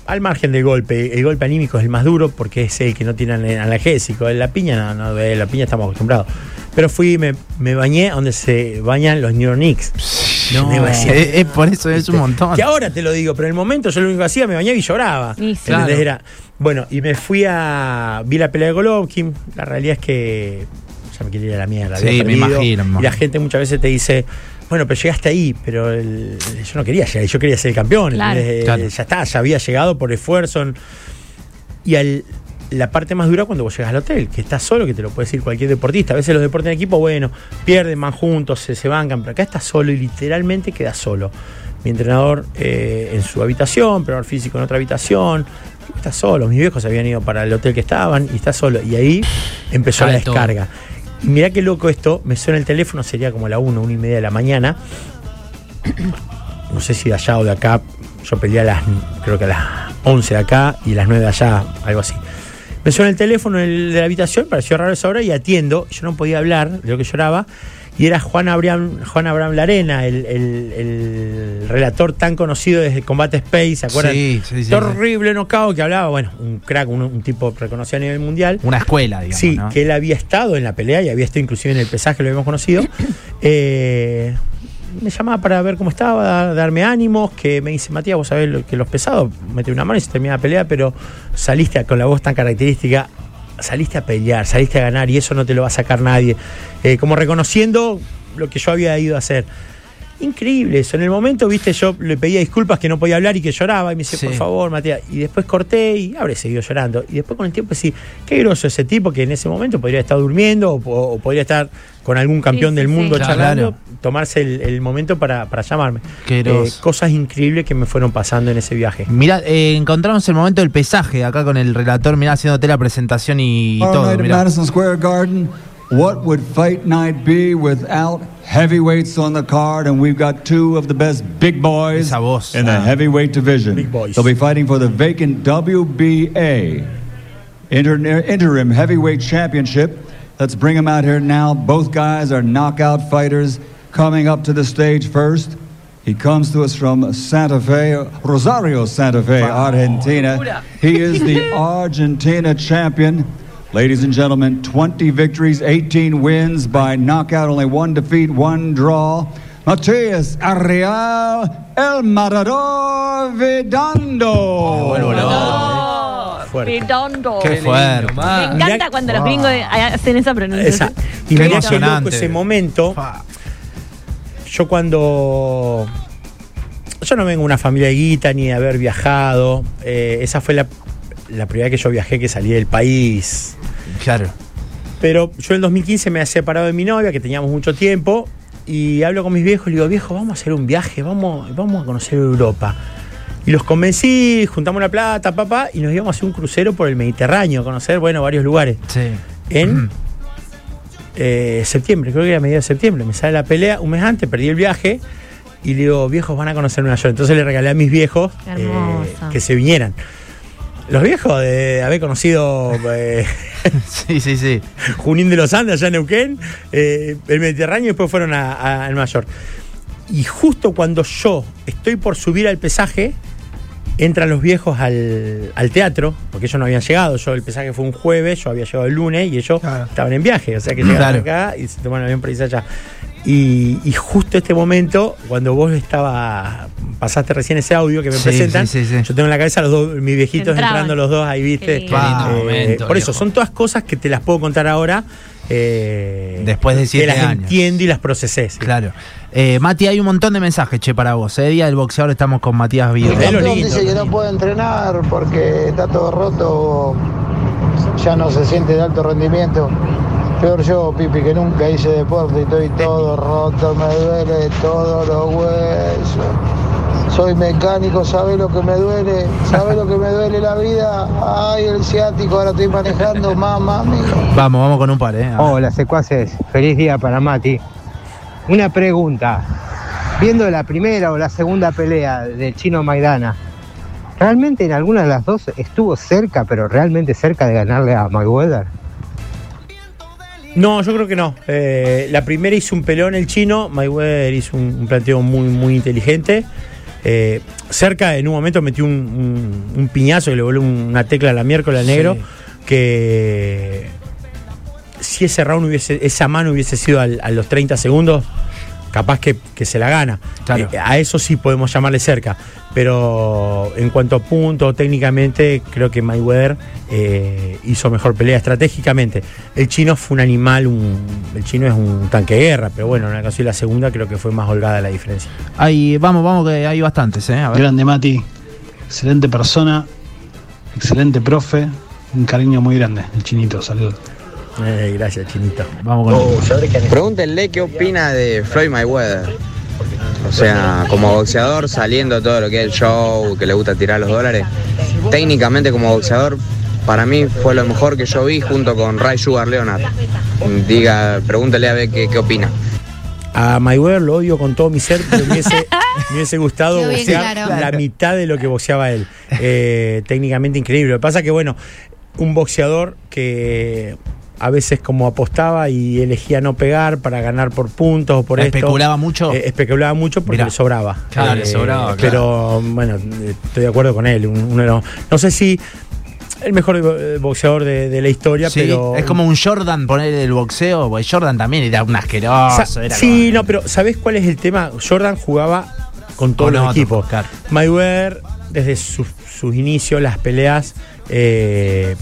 Speaker 5: al margen del golpe. El golpe anímico es el más duro porque es el que no tiene ana- analgésico. La piña, no, no, de la piña estamos acostumbrados. Pero fui, me, me bañé donde se bañan los New.
Speaker 1: No, es, es por eso es un montón.
Speaker 5: Que ahora te lo digo, pero en el momento yo lo único que hacía, me bañaba y lloraba.
Speaker 1: Claro.
Speaker 5: Era- bueno, y me fui a. Vi la pelea de Golovkin. La realidad es que ya me quería ir a la mierda.
Speaker 1: Sí, me imagino,
Speaker 5: Y la gente muchas veces te dice. Bueno, pero llegaste ahí, pero el- yo no quería llegar, ahí, yo quería ser el campeón. Eh,
Speaker 1: Claro.
Speaker 5: Ya está, ya había llegado por esfuerzo. en- y al- la parte más dura cuando vos llegas al hotel, que estás solo, que te lo puede decir cualquier deportista. A veces los deportes en equipo, bueno, pierden, van juntos, se, se bancan, pero acá estás solo y literalmente quedas solo. Mi entrenador eh, en su habitación, entrenador físico en otra habitación. Estás solo, mis viejos habían ido para el hotel que estaban y estás solo. Y ahí empezó la descarga. Mirá qué loco esto, me suena el teléfono, sería como la 1, 1 y media de la mañana. No sé si de allá o de acá, yo peleé a las, creo que a las 11 de acá y a las 9 de allá, algo así. Me suena el teléfono el de la habitación, pareció raro esa hora y atiendo. Yo no podía hablar de lo que lloraba. Y era Juan Abraham, Juan Abraham Larena, el, el- el relator tan conocido desde Combate Space, ¿se acuerdan?
Speaker 1: Sí, sí, sí,
Speaker 5: horrible knockout que hablaba, bueno, un crack, un, un tipo reconocido a nivel mundial.
Speaker 1: Una escuela, digamos.
Speaker 5: Sí,
Speaker 1: ¿no?
Speaker 5: que él había estado en la pelea y había estado inclusive en el pesaje, lo habíamos conocido. Eh, me llamaba para ver cómo estaba, dar- darme ánimos, que me dice, Matías, vos sabés lo- que los pesados, mete una mano y se termina la pelea, pero saliste con la voz tan característica, saliste a pelear, saliste a ganar y eso no te lo va a sacar nadie. Eh, como reconociendo lo que yo había ido a hacer. Increíble eso. En el momento, viste, yo le pedía disculpas que no podía hablar y que lloraba. Y me dice,
Speaker 1: Sí.
Speaker 5: por favor, Matías. Y después corté y habré seguido llorando. Y después con el tiempo, sí, qué groso ese tipo que en ese momento podría estar durmiendo o, po- o podría estar con algún campeón
Speaker 6: sí,
Speaker 5: del
Speaker 6: sí.
Speaker 5: mundo
Speaker 1: Claro.
Speaker 5: charlando, tomarse el, el momento para, para llamarme.
Speaker 1: Qué
Speaker 5: Eh, cosas increíbles que me fueron pasando en ese viaje.
Speaker 1: Mirá, eh, encontramos el momento del pesaje acá con el relator, mirá, haciéndote la presentación y, todo. mirá.
Speaker 9: Madison Square Garden. What would fight night be without heavyweights on the card? And we've got two of the best big boys
Speaker 1: Esa voz.
Speaker 9: in the
Speaker 1: Ah.
Speaker 9: heavyweight division.
Speaker 5: Big boys.
Speaker 9: They'll be fighting for the vacant WBA inter- interim heavyweight championship. Let's bring them out here now. Both guys are knockout fighters. Coming up to the stage first. He comes to us from Santa Fe, Rosario, Santa Fe, Argentina. He is the Argentina champion. Ladies and gentlemen, 20 victories, 18 wins by knockout, only one defeat, one draw. Matias Arrial, El Matador Vidando.
Speaker 6: Oh,
Speaker 5: Fuerte.
Speaker 6: redondo.
Speaker 1: Qué fuerte.
Speaker 6: Me encanta
Speaker 5: Mirá-
Speaker 6: cuando los
Speaker 1: Ah.
Speaker 6: gringos hacen esa pronunciación.
Speaker 5: Esa. Y loco
Speaker 1: emocionante.
Speaker 5: ese momento. Yo cuando. Yo no vengo de una familia de guita ni de haber viajado. eh, esa fue la, la primera vez que yo viajé, que salí del país.
Speaker 1: Claro.
Speaker 5: Pero yo en el 2015 me había separado de mi novia, que teníamos mucho tiempo. Y hablo con mis viejos y le digo, viejo, vamos a hacer un viaje, vamos, vamos a conocer Europa. Y los convencí, juntamos la plata, papá, y nos íbamos a hacer un crucero por el Mediterráneo, a conocer, bueno, varios lugares.
Speaker 1: Sí.
Speaker 5: En eh, septiembre, creo que era mediados de septiembre. Me sale la pelea, un mes antes, perdí el viaje. Y le digo, viejos, van a conocer Nueva York. Entonces le regalé a mis viejos eh, que se vinieran. Los viejos de haber conocido eh,
Speaker 1: sí, sí, sí.
Speaker 5: Junín de los Andes, allá en Neuquén, eh, el Mediterráneo y después fueron a, a Nueva York. Y justo cuando yo estoy por subir al pesaje, entran los viejos al, al teatro, porque ellos no habían llegado. Yo el pesaje fue un jueves, yo había llegado el lunes y ellos
Speaker 2: Claro.
Speaker 5: estaban en viaje, o sea que llegaron
Speaker 1: Claro.
Speaker 5: acá y se tomaron el avión para irse allá. Y, y justo este momento, cuando vos estaba, pasaste recién ese audio que me
Speaker 1: Sí,
Speaker 5: presentan,
Speaker 1: sí, sí, sí.
Speaker 5: yo tengo en la cabeza los dos, mis viejitos
Speaker 6: Entraban.
Speaker 5: entrando los dos ahí, viste.
Speaker 6: Qué lindo.
Speaker 1: Qué lindo
Speaker 5: Eh,
Speaker 4: momento,
Speaker 5: por eso,
Speaker 4: viejo.
Speaker 5: son todas cosas que te las puedo contar ahora. eh,
Speaker 1: Después de siete
Speaker 5: Que las
Speaker 1: años.
Speaker 5: entiendo y las procesé. sí.
Speaker 1: Claro. Eh, Mati, hay un montón de mensajes, che, para vos. Eh, Día del boxeador, estamos con Matías
Speaker 5: lindo,
Speaker 10: dice que no puede entrenar porque está todo roto, ya no se siente de alto rendimiento. Peor yo, Pipi, que nunca hice deporte y estoy todo roto, me duele todos los huesos. Soy mecánico, ¿sabe lo que me duele? ¿Sabe lo que me duele la vida? Ay, el ciático, ahora estoy manejando, mamá mía.
Speaker 1: Vamos, vamos con un par, ¿eh?
Speaker 11: Hola, secuaces. Feliz día para Mati. Una pregunta. Viendo la primera o la segunda pelea del chino Maidana, ¿realmente en alguna de las dos estuvo cerca, pero realmente cerca de ganarle a Mayweather?
Speaker 5: No, yo creo que no. Eh, la primera hizo un pelón el chino, Mayweather hizo un, un planteo muy, muy inteligente. Eh, cerca, en un momento metió un, un- un piñazo que le voló una tecla a la miércoles al negro,
Speaker 1: Sí.
Speaker 5: que, si ese round hubiese, esa mano hubiese sido al- a los 30 segundos, capaz que, que se la gana.
Speaker 1: Claro.
Speaker 5: Eh, a eso sí podemos llamarle cerca. Pero en cuanto a punto, técnicamente, creo que Mayweather eh, hizo mejor pelea estratégicamente. El chino fue un animal, un- el chino es un tanque de guerra, pero bueno, en la ocasión de la segunda creo que fue más holgada la diferencia.
Speaker 1: Ahí, vamos, vamos, que hay bastantes, ¿eh? A ver.
Speaker 12: Grande Mati, excelente persona, excelente profe, un cariño muy grande, el chinito, saludos.
Speaker 5: Eh, gracias, chinito.
Speaker 1: Vamos con
Speaker 13: Pregúntenle qué opina de Floyd Mayweather. O sea, como boxeador, saliendo todo lo que es el show, que le gusta tirar los dólares. Técnicamente, como boxeador, para mí fue lo mejor que yo vi junto con Ray Sugar Leonard. Diga, pregúntele a ver qué, qué opina.
Speaker 5: A Mayweather lo odio con todo mi ser, pero me hubiese, me hubiese gustado
Speaker 3: bien
Speaker 5: boxear
Speaker 3: claro.
Speaker 5: la mitad de lo que boxeaba él. Eh, técnicamente increíble. Lo que pasa que, bueno, un boxeador que a veces como apostaba y elegía no pegar para ganar por puntos o por esto.
Speaker 1: ¿Especulaba mucho?
Speaker 5: Eh, especulaba mucho porque
Speaker 1: Mirá.
Speaker 5: le sobraba.
Speaker 4: Claro, le sobraba,
Speaker 5: Pero bueno, eh, estoy de acuerdo con él. un- uno los- no sé si el mejor eh, boxeador de, de la historia,
Speaker 1: Sí,
Speaker 5: pero.
Speaker 1: es como un Jordan poner el boxeo, porque Jordan también era un asqueroso.
Speaker 5: Sa-
Speaker 1: era
Speaker 5: sí, no, pero ¿sabés cuál es el tema? Jordan jugaba con todos
Speaker 1: Con
Speaker 5: los equipos.
Speaker 1: claro.
Speaker 5: Mayweather, desde sus, sus inicios, las peleas, eh,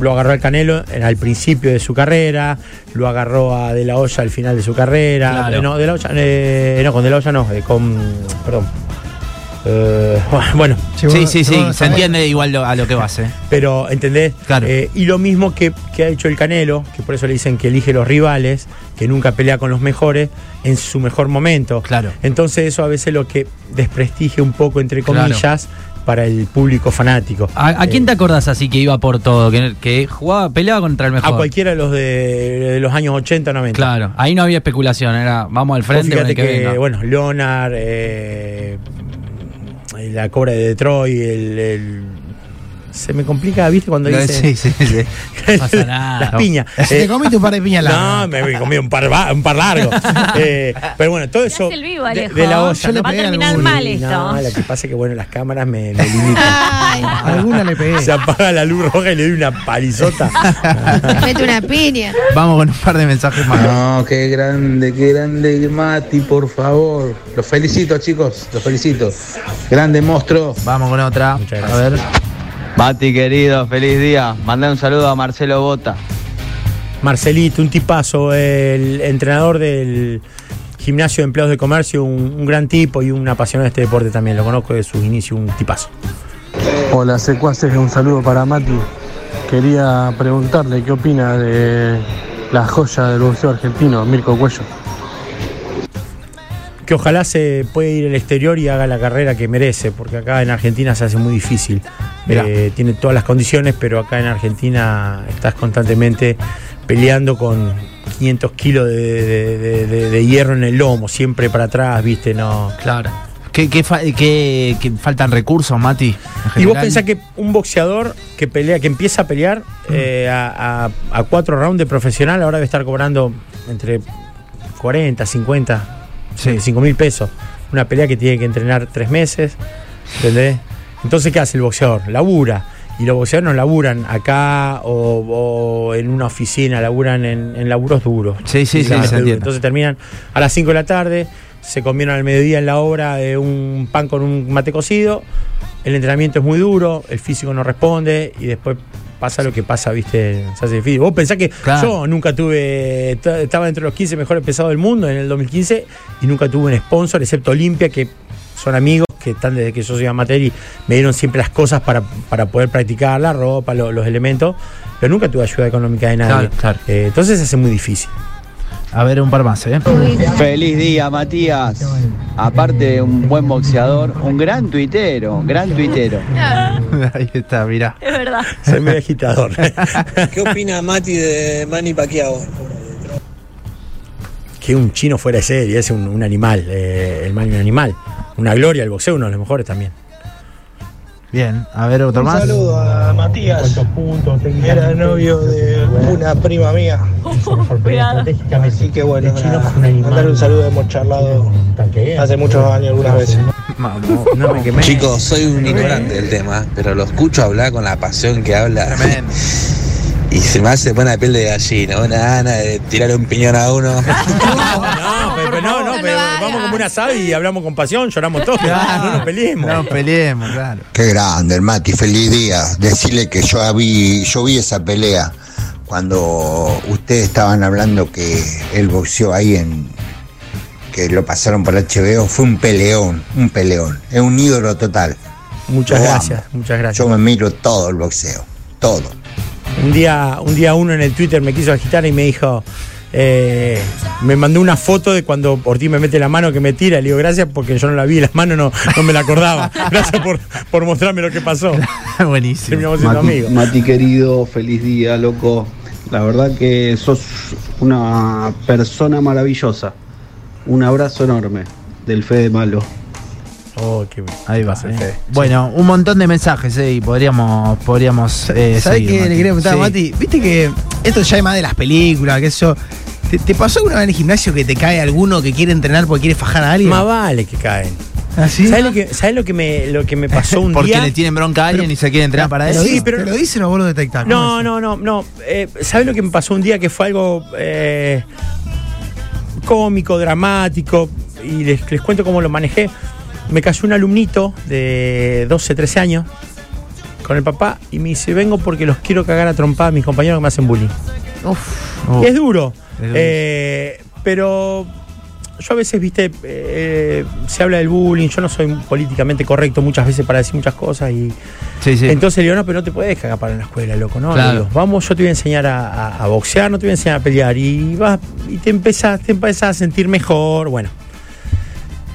Speaker 5: lo agarró al Canelo al principio de su carrera, lo agarró a De La Hoya al final de su carrera.
Speaker 1: Claro.
Speaker 5: Eh, no, De La Hoya, eh, no, con De La Hoya no, eh, con. Perdón. Eh, bueno,
Speaker 1: Sí, sí, sí, se entiende igual lo- a lo que vas, ¿eh?
Speaker 5: pero, ¿entendés? Eh, y lo mismo que, que ha hecho el Canelo, que por eso le dicen que elige los rivales, que nunca pelea con los mejores, en su mejor momento.
Speaker 1: Claro.
Speaker 5: Entonces eso a veces lo que desprestigia un poco, entre
Speaker 4: Claro.
Speaker 5: Para el público fanático.
Speaker 4: ¿A, a quién te acordás así que iba por todo? Que, que jugaba, peleaba contra el mejor.
Speaker 5: A cualquiera de los de, de los años 80, 90.
Speaker 4: Claro, ahí no había especulación, era vamos al frente con
Speaker 5: fíjate
Speaker 4: el que,
Speaker 5: que,
Speaker 4: venga.
Speaker 5: bueno, Leonard, eh, la cobra de Detroit, el, el- se me complica, ¿viste? Cuando
Speaker 1: No,
Speaker 5: dice...
Speaker 1: sí, sí, sí.
Speaker 5: Pasa
Speaker 4: nada.
Speaker 5: Las piñas.
Speaker 2: Te comiste un par de piñas
Speaker 5: No,
Speaker 2: largas.
Speaker 5: me, me comí un par, un par largo. Eh, pero bueno, todo eso.
Speaker 6: hace el vivo,
Speaker 5: de, la olla.
Speaker 2: Yo le
Speaker 6: Va a terminar
Speaker 2: alguna.
Speaker 6: mal esto.
Speaker 5: No, lo que pasa es que bueno, las cámaras me, me limitan.
Speaker 3: Ay,
Speaker 2: Alguna le pegué.
Speaker 5: Se apaga la luz roja y le doy una palizota.
Speaker 3: mete una piña.
Speaker 1: Vamos con un par de mensajes más.
Speaker 14: No, qué grande, qué grande Mati, por favor. Los felicito, chicos, los felicito. Grande monstruo.
Speaker 1: Vamos con otra.
Speaker 5: Muchas
Speaker 1: A ver.
Speaker 13: Mati querido, feliz día. Manda un saludo a Marcelo Bota.
Speaker 5: Marcelito, un tipazo, el entrenador del gimnasio de empleados de comercio, un, un gran tipo y un apasionado de este deporte también. Lo conozco de sus inicios, un tipazo.
Speaker 12: Hola secuaces, un saludo para Mati. Quería preguntarle qué opina de la joya del boxeo argentino, Mirko Cuello.
Speaker 5: Que ojalá se pueda ir al exterior y haga la carrera que merece, porque acá en Argentina se hace muy difícil. Eh, tiene todas las condiciones, pero acá en Argentina estás constantemente peleando con 500 kilos de, de- de- de- de hierro en el lomo, siempre para atrás, ¿viste? No.
Speaker 4: Claro.
Speaker 1: ¿Qué, qué, fa- qué- qué faltan recursos, Mati?
Speaker 5: Y vos pensás que un boxeador que pelea, que empieza a pelear eh, a, a- a cuatro rounds de profesional, ahora debe estar cobrando entre 40, 50,
Speaker 1: Sí.
Speaker 5: 5 mil pesos. Una pelea que tiene que entrenar tres meses, ¿entendés? Entonces, ¿qué hace el boxeador? Labura. Y los boxeadores no laburan acá o, o en una oficina, laburan en, en laburos duros.
Speaker 1: Sí, sí, sí, se entiende.
Speaker 5: Entonces terminan a las 5 de la tarde, se comieron al mediodía en la obra de un pan con un mate cocido, el entrenamiento es muy duro, el físico no responde y después pasa lo que pasa, viste, se hace difícil. Vos pensás que
Speaker 1: Claro.
Speaker 5: yo nunca tuve, estaba entre los 15 mejores pesados del mundo en el 2015 y nunca tuve un sponsor, excepto Olimpia, que son amigos que están desde que yo soy amateur y me dieron siempre las cosas para, para poder practicar, la ropa, lo- los elementos, pero nunca tuve ayuda económica de nadie.
Speaker 1: Claro, claro.
Speaker 5: Eh, entonces se hace muy difícil.
Speaker 1: A ver, un par más, ¿eh?
Speaker 13: Feliz día, Matías. Aparte de un buen boxeador, un gran tuitero, gran tuitero.
Speaker 1: Ahí está, mirá.
Speaker 6: Es verdad.
Speaker 5: Soy medio agitador.
Speaker 15: ¿Qué opina Mati de Manny Pacquiao?
Speaker 5: que un chino fuera de serie, es un, un animal, eh, el man es un animal. Una gloria el boxeo, uno de los mejores también.
Speaker 1: Bien, a ver, otro
Speaker 15: Un
Speaker 1: más.
Speaker 15: saludo a Matías. Era novio de una prima mía. Así que bueno, mandarle un saludo, hemos charlado hace muchos años algunas veces.
Speaker 5: No me quemé.
Speaker 16: Chicos, soy un ignorante del tema, pero lo escucho hablar con la pasión que habla.
Speaker 14: Y se me hace buena piel de gallina, una gana de tirar un piñón a uno.
Speaker 5: No, pero, pero no, no, pero vamos como un asado y hablamos con pasión, lloramos todos. No nos peleemos.
Speaker 1: No nos peleemos, claro.
Speaker 16: Qué grande, el Mati, feliz día. Decirle que yo vi, yo vi esa pelea cuando ustedes estaban hablando que él boxeó ahí en que lo pasaron por HBO, fue un peleón, un peleón. Es un ídolo total.
Speaker 5: Muchas
Speaker 16: Lo
Speaker 5: gracias,
Speaker 16: amo.
Speaker 5: muchas gracias.
Speaker 16: Yo me miro todo el boxeo, todo.
Speaker 5: Un día, un día uno en el Twitter me quiso agitar y me dijo, eh, me mandó una foto de cuando Ortiz me mete la mano que me tira. Le digo, gracias porque yo no la vi, la mano no, no me la acordaba. Gracias por, por mostrarme lo que pasó.
Speaker 1: Buenísimo.
Speaker 17: Mati,
Speaker 5: amigos.
Speaker 17: Mati querido, feliz día, loco. La verdad que sos una persona maravillosa. Un abrazo enorme del Fede Malo.
Speaker 5: Oh, qué
Speaker 1: Ahí va.
Speaker 5: Pasa
Speaker 1: eh.
Speaker 5: Fede.
Speaker 1: Bueno, un montón de mensajes eh, y podríamos, podríamos eh,
Speaker 2: ¿Sabés qué
Speaker 1: Mati.
Speaker 2: le quería preguntar
Speaker 1: Sí.
Speaker 2: a Mati? Viste que esto ya es más de las películas, que eso. ¿Te, te pasó alguna vez en el gimnasio que te cae alguno que quiere entrenar porque quiere fajar a alguien?
Speaker 5: Más vale que caen.
Speaker 2: ¿Ah, sí?
Speaker 5: ¿Sabes lo que, ¿sabes lo que me, lo que me pasó un
Speaker 1: Porque
Speaker 5: día?
Speaker 1: le tienen bronca a alguien y se quiere entrenar para
Speaker 2: ¿Te
Speaker 1: eso.
Speaker 5: Sí, pero-
Speaker 2: ¿Te lo dicen o vos lo detectás? ¿Cómo
Speaker 5: No, no, no, no. Eh, ¿Sabes lo que me pasó un día que fue algo eh, cómico, dramático? Y les, les cuento cómo lo manejé. Me cayó un alumnito de 12, 13 años con el papá y me dice, vengo porque los quiero cagar a trompada a mis compañeros que me hacen bullying.
Speaker 1: Oh.
Speaker 5: Y es duro.
Speaker 1: Es.
Speaker 5: Eh, pero yo a veces, viste, eh, se habla del bullying, yo no soy políticamente correcto muchas veces para decir muchas cosas y
Speaker 1: Sí, sí.
Speaker 5: entonces le digo, no, pero no te puedes cagar para en la escuela, loco, ¿no?
Speaker 1: Claro.
Speaker 5: Digo, vamos, yo te voy a enseñar a, a- a boxear, no te voy a enseñar a pelear y vas y te empezás, te empezás a sentir mejor, bueno.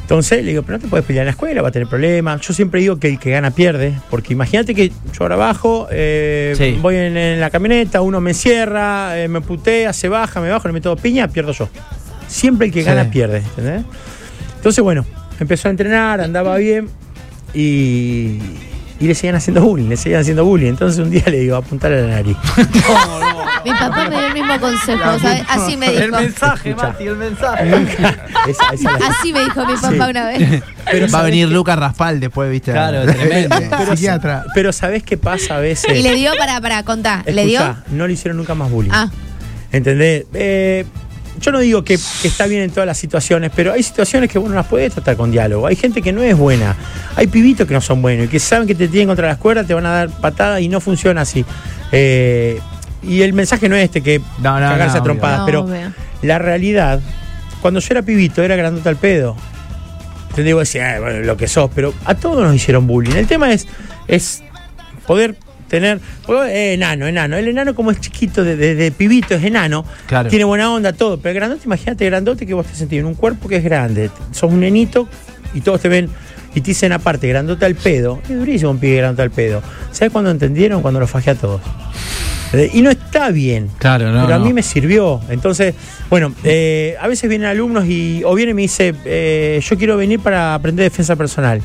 Speaker 5: Entonces le digo, pero no te puedes pelear en la escuela, va a tener problemas. Yo siempre digo que el que gana pierde, porque imagínate que yo ahora bajo, eh,
Speaker 1: Sí.
Speaker 5: voy en, en la camioneta, uno me encierra, eh, me putea, se baja, me bajo, le meto piña, pierdo yo. Siempre el que
Speaker 1: Sí.
Speaker 5: gana pierde, ¿entendés? Entonces, bueno, empezó a entrenar, andaba bien y, y le seguían haciendo bullying, le seguían haciendo bullying. Entonces un día le digo, apuntar a la nariz.
Speaker 3: Mi papá me dio el mismo consejo, ¿sabes? Así me
Speaker 1: El
Speaker 3: dijo.
Speaker 1: mensaje,
Speaker 5: Escucha.
Speaker 1: Mati, el mensaje.
Speaker 5: Esa- esa la-
Speaker 3: Así me dijo mi papá
Speaker 5: Sí.
Speaker 3: una vez.
Speaker 5: Pero
Speaker 1: Va a
Speaker 5: ¿sabés
Speaker 1: venir
Speaker 5: qué?
Speaker 1: Lucas Raspal después, ¿viste?
Speaker 4: Claro, tremendo.
Speaker 5: Pero,
Speaker 2: Psiquiatra.
Speaker 5: pero ¿sabés qué pasa a veces?
Speaker 3: Y le dio para, para contar. ¿Le dio?
Speaker 5: No le hicieron nunca más bullying.
Speaker 3: Ah,
Speaker 5: ¿Entendés? Eh, yo no digo que, que está bien en todas las situaciones, pero hay situaciones que bueno las puedes tratar con diálogo. Hay gente que no es buena. Hay pibitos que no son buenos y que saben que te tienen contra las cuerdas, te van a dar patadas y no funciona así. Eh, y el mensaje no es este que
Speaker 1: No, no,
Speaker 5: cagarse
Speaker 1: no,
Speaker 5: a trompadas,
Speaker 3: no,
Speaker 5: pero
Speaker 3: obvio.
Speaker 5: la realidad, cuando yo era pibito, era grandote al pedo. ¿Entendés? Vos decís, "Ah, bueno, lo que sos, pero a todos nos hicieron bullying. El tema es, es poder tener. eh, enano, enano. El enano, como es chiquito, de, de- de pibito, es enano.
Speaker 1: Claro.
Speaker 5: Tiene buena onda, todo. Pero el grandote, imagínate, grandote que vos te sentís en un cuerpo que es grande. Sos un nenito y todos te ven y te dicen aparte, grandote al pedo. Es durísimo un pibe grandote al pedo. ¿Sabes cuándo entendieron? Cuando lo fajé a todos. Eh, Y no está bien.
Speaker 4: Claro, no,
Speaker 5: Pero a
Speaker 4: no.
Speaker 5: mí me sirvió. Entonces, bueno, eh, a veces vienen alumnos y o viene y me dice, eh, yo quiero venir para aprender defensa personal.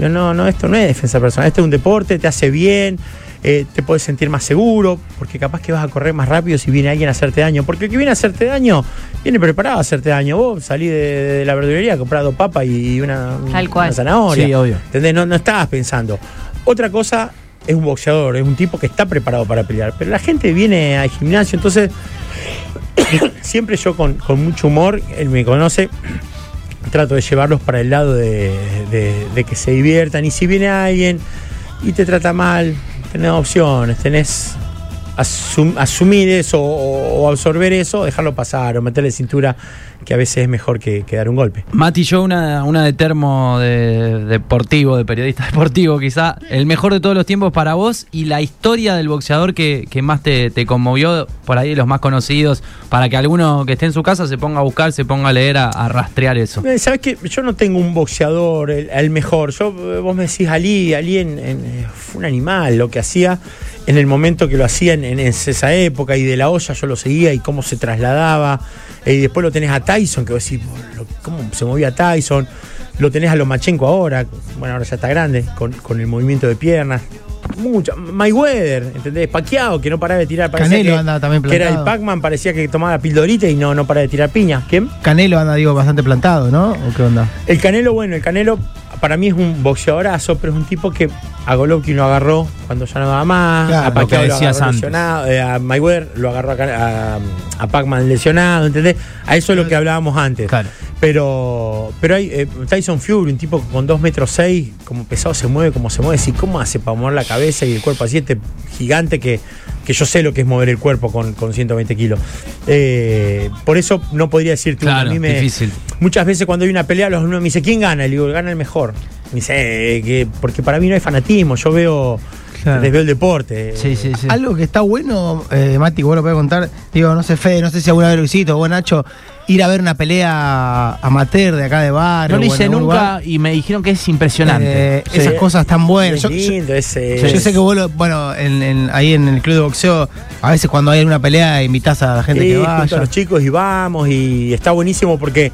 Speaker 5: Yo no, no, esto no es defensa personal, esto es un deporte, te hace bien, eh, te puedes sentir más seguro, porque capaz que vas a correr más rápido si viene alguien a hacerte daño. Porque el que viene a hacerte daño, viene preparado a hacerte daño. Vos salís de, de la verdulería, comprás dos papas y una,
Speaker 6: Tal cual.
Speaker 5: una zanahoria.
Speaker 1: Sí, obvio.
Speaker 5: ¿Entendés? No, no estabas pensando. Otra cosa es un boxeador, es un tipo que está preparado para pelear. Pero la gente viene al gimnasio, entonces siempre yo con, con mucho humor, él me conoce, trato de llevarlos para el lado de, que se diviertan. Y si viene alguien y te trata mal, tenés opciones, tenés asum- asumir eso o, o absorber eso, dejarlo pasar o meterle cintura, que a veces es mejor que, que dar un golpe.
Speaker 4: Mati, yo una, una de termo de, deportivo, de periodista deportivo, quizá, el mejor de todos los tiempos para vos y la historia del boxeador que, que más te, te conmovió, por ahí los más conocidos, para que alguno que esté en su casa se ponga a buscar, se ponga a leer, a, a rastrear eso.
Speaker 5: Eh, ¿Sabes qué? Yo no tengo un boxeador, el, el mejor. Yo, eh, vos me decís Ali, Ali en- en, eh, fue un animal, lo que hacía en el momento que lo hacía en, en esa época y de la olla yo lo seguía y cómo se trasladaba. Y después lo tenés a Tyson, que vos decís, cómo se movía Tyson. Lo tenés a Lomachenko ahora, bueno, ahora ya está grande, con, con el movimiento de piernas. Mucho. Mayweather, ¿entendés? Paqueado, que no paraba de tirar. parecía
Speaker 2: Canelo
Speaker 5: que,
Speaker 2: anda también
Speaker 5: que era el
Speaker 2: plantado.
Speaker 5: Pac-Man, parecía que tomaba pildorita y no, no para de tirar piña. ¿Quién?
Speaker 2: Canelo anda, digo, bastante plantado, ¿no? ¿O qué onda?
Speaker 5: El Canelo, bueno, el Canelo para mí es un boxeadorazo, pero es un tipo que a Golovkin lo agarró cuando ya no daba más,
Speaker 1: Claro,
Speaker 5: a Pacquiao lo agarró
Speaker 1: antes.
Speaker 5: lesionado, eh, a Mayweather lo agarró a, a Pacman lesionado, ¿entendés? A eso es lo que hablábamos antes. Pero, pero hay eh, Tyson Fury, un tipo con 2 metros 6, como pesado se mueve, como se mueve, sí, ¿cómo hace para mover la cabeza y el cuerpo así? Este gigante que, que yo sé lo que es mover el cuerpo con, con 120 kilos. Eh, por eso no podría decirte uno.
Speaker 4: Claro,
Speaker 5: a mí me,
Speaker 4: difícil.
Speaker 5: Muchas veces cuando hay una pelea, los uno me dice, ¿quién gana? Le digo, gana el mejor. Me dice, "Eh, que, porque para mí no hay fanatismo, yo veo, les veo el deporte.
Speaker 1: Sí, sí, sí.
Speaker 2: Algo que está bueno, eh, Mati, vos lo podés contar. Digo, no sé, Fede, no sé si alguna vez lo hiciste, o vos, Nacho, ir a ver una pelea amateur de acá de barrio.
Speaker 1: No lo hice nunca
Speaker 2: lugar.
Speaker 1: y me dijeron que es impresionante.
Speaker 2: Eh, esas cosas tan buenas.
Speaker 5: Es
Speaker 2: yo-
Speaker 5: lindo,
Speaker 2: yo sé que vos, lo- bueno, en- en- ahí en el club de boxeo, a veces cuando hay una pelea invitás a la gente
Speaker 5: Sí,
Speaker 2: que
Speaker 5: junto a
Speaker 2: vaya.
Speaker 5: los chicos y vamos y está buenísimo porque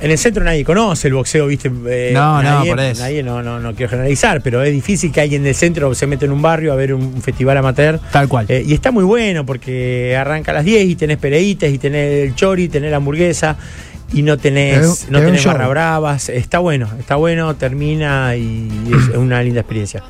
Speaker 5: en el centro nadie conoce el boxeo, ¿viste? Eh,
Speaker 1: No, no,
Speaker 5: nadie,
Speaker 1: por eso.
Speaker 5: Nadie, no, no, no quiero generalizar, pero es difícil que alguien del centro se meta en un barrio a ver un festival amateur.
Speaker 1: Tal cual.
Speaker 5: Eh, y está muy bueno porque arranca a las 10 y tenés peleitas y tenés el chori, tenés la hamburguesa y no tenés, no tenés barra bravas. Está bueno, está bueno, termina y es una linda experiencia.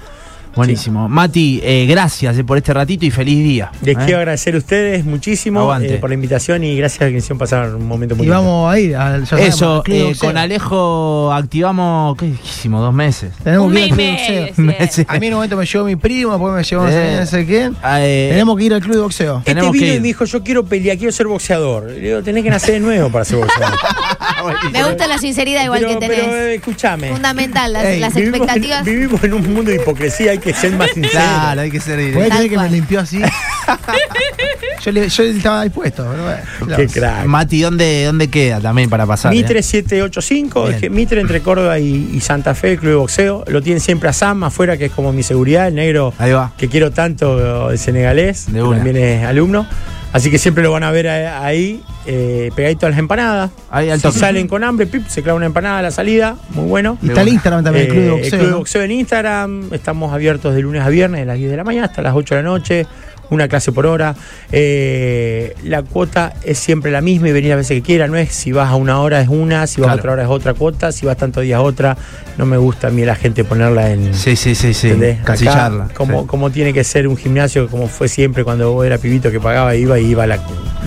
Speaker 1: Buenísimo. Mati, eh, gracias eh, por este ratito y feliz día.
Speaker 5: Les
Speaker 1: ¿eh?
Speaker 5: quiero agradecer a ustedes muchísimo
Speaker 1: Aguante.
Speaker 5: eh, por la invitación y gracias a que me hicieron pasar un momento muy
Speaker 2: Y
Speaker 5: lindo.
Speaker 2: vamos a ir al
Speaker 1: Eso,
Speaker 2: al club de
Speaker 1: eh, con Alejo activamos, ¿qué hicimos? Dos meses.
Speaker 2: Tenemos
Speaker 6: Un
Speaker 2: que ir al
Speaker 6: mes
Speaker 2: club de boxeo. A mí en un momento me llevó mi primo, después me llevó no sé
Speaker 1: Eh,
Speaker 2: quién, no sé quién.
Speaker 1: Ah, eh,
Speaker 2: Tenemos que ir al club de boxeo.
Speaker 5: Este
Speaker 1: Tenemos
Speaker 5: vino
Speaker 1: que
Speaker 5: y me dijo, yo quiero pelear, quiero ser boxeador. Le digo, tenés que nacer de nuevo para ser boxeador.
Speaker 3: Me gusta la sinceridad igual
Speaker 5: pero,
Speaker 3: que tenés.
Speaker 5: pero, eh, escúchame.
Speaker 3: Fundamental, las,
Speaker 5: Ey,
Speaker 3: las
Speaker 5: vivimos en-
Speaker 3: expectativas.
Speaker 5: vivimos en un mundo de hipocresía, hay que ser más sincero.
Speaker 1: Claro, hay que ser directo.
Speaker 2: Puede creer que me limpió así. yo, le- yo estaba dispuesto, pero bueno.
Speaker 5: Qué crack.
Speaker 1: Mati, ¿dónde, ¿dónde queda también para pasar? eh?
Speaker 5: Mitre 785,
Speaker 2: Bien.
Speaker 5: es que Mitre entre Córdoba y, y Santa Fe, el club de boxeo. Lo tienen siempre a Sam afuera, que es como mi seguridad, el negro
Speaker 1: Ahí va.
Speaker 5: que quiero tanto, el senegalés,
Speaker 1: De
Speaker 5: que
Speaker 1: una.
Speaker 5: también es alumno. Así que siempre lo van a ver ahí, eh, pegadito a las empanadas.
Speaker 1: Ahí al
Speaker 5: si salen con hambre, pip, se clava una empanada a la salida, muy bueno.
Speaker 2: Y está el Instagram también, el club de
Speaker 5: Eh,
Speaker 2: boxeo.
Speaker 5: el club de
Speaker 2: ¿no?
Speaker 5: boxeo en Instagram. Estamos abiertos de lunes a viernes, de las 10 de la mañana hasta las 8 de la noche. Una clase por hora. Eh, la cuota es siempre la misma y venir a veces que quiera. No es si vas a una hora es una, si vas
Speaker 1: Claro.
Speaker 5: a otra hora es otra cuota, si vas tantos días otra. No me gusta a mí la gente ponerla en.
Speaker 1: Sí, sí, sí, sí. Casillarla.
Speaker 5: como,
Speaker 1: sí.
Speaker 5: como tiene que ser un gimnasio, como fue siempre cuando vos era pibito que pagaba, iba y iba a la.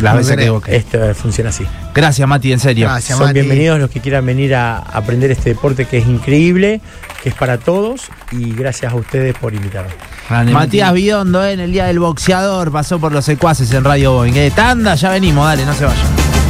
Speaker 1: Las veces que.
Speaker 5: Esto funciona así.
Speaker 1: Gracias, Mati, en serio.
Speaker 2: Gracias,
Speaker 5: Son
Speaker 2: Mati.
Speaker 5: bienvenidos los que quieran venir a aprender este deporte que es increíble, que es para todos y gracias a ustedes por invitarme.
Speaker 4: Grande,
Speaker 1: Matías Biondo eh, en el Día del Boxeador pasó por los secuaces en Radio Boeing. Eh, tanda, ya venimos, dale, no se vayan.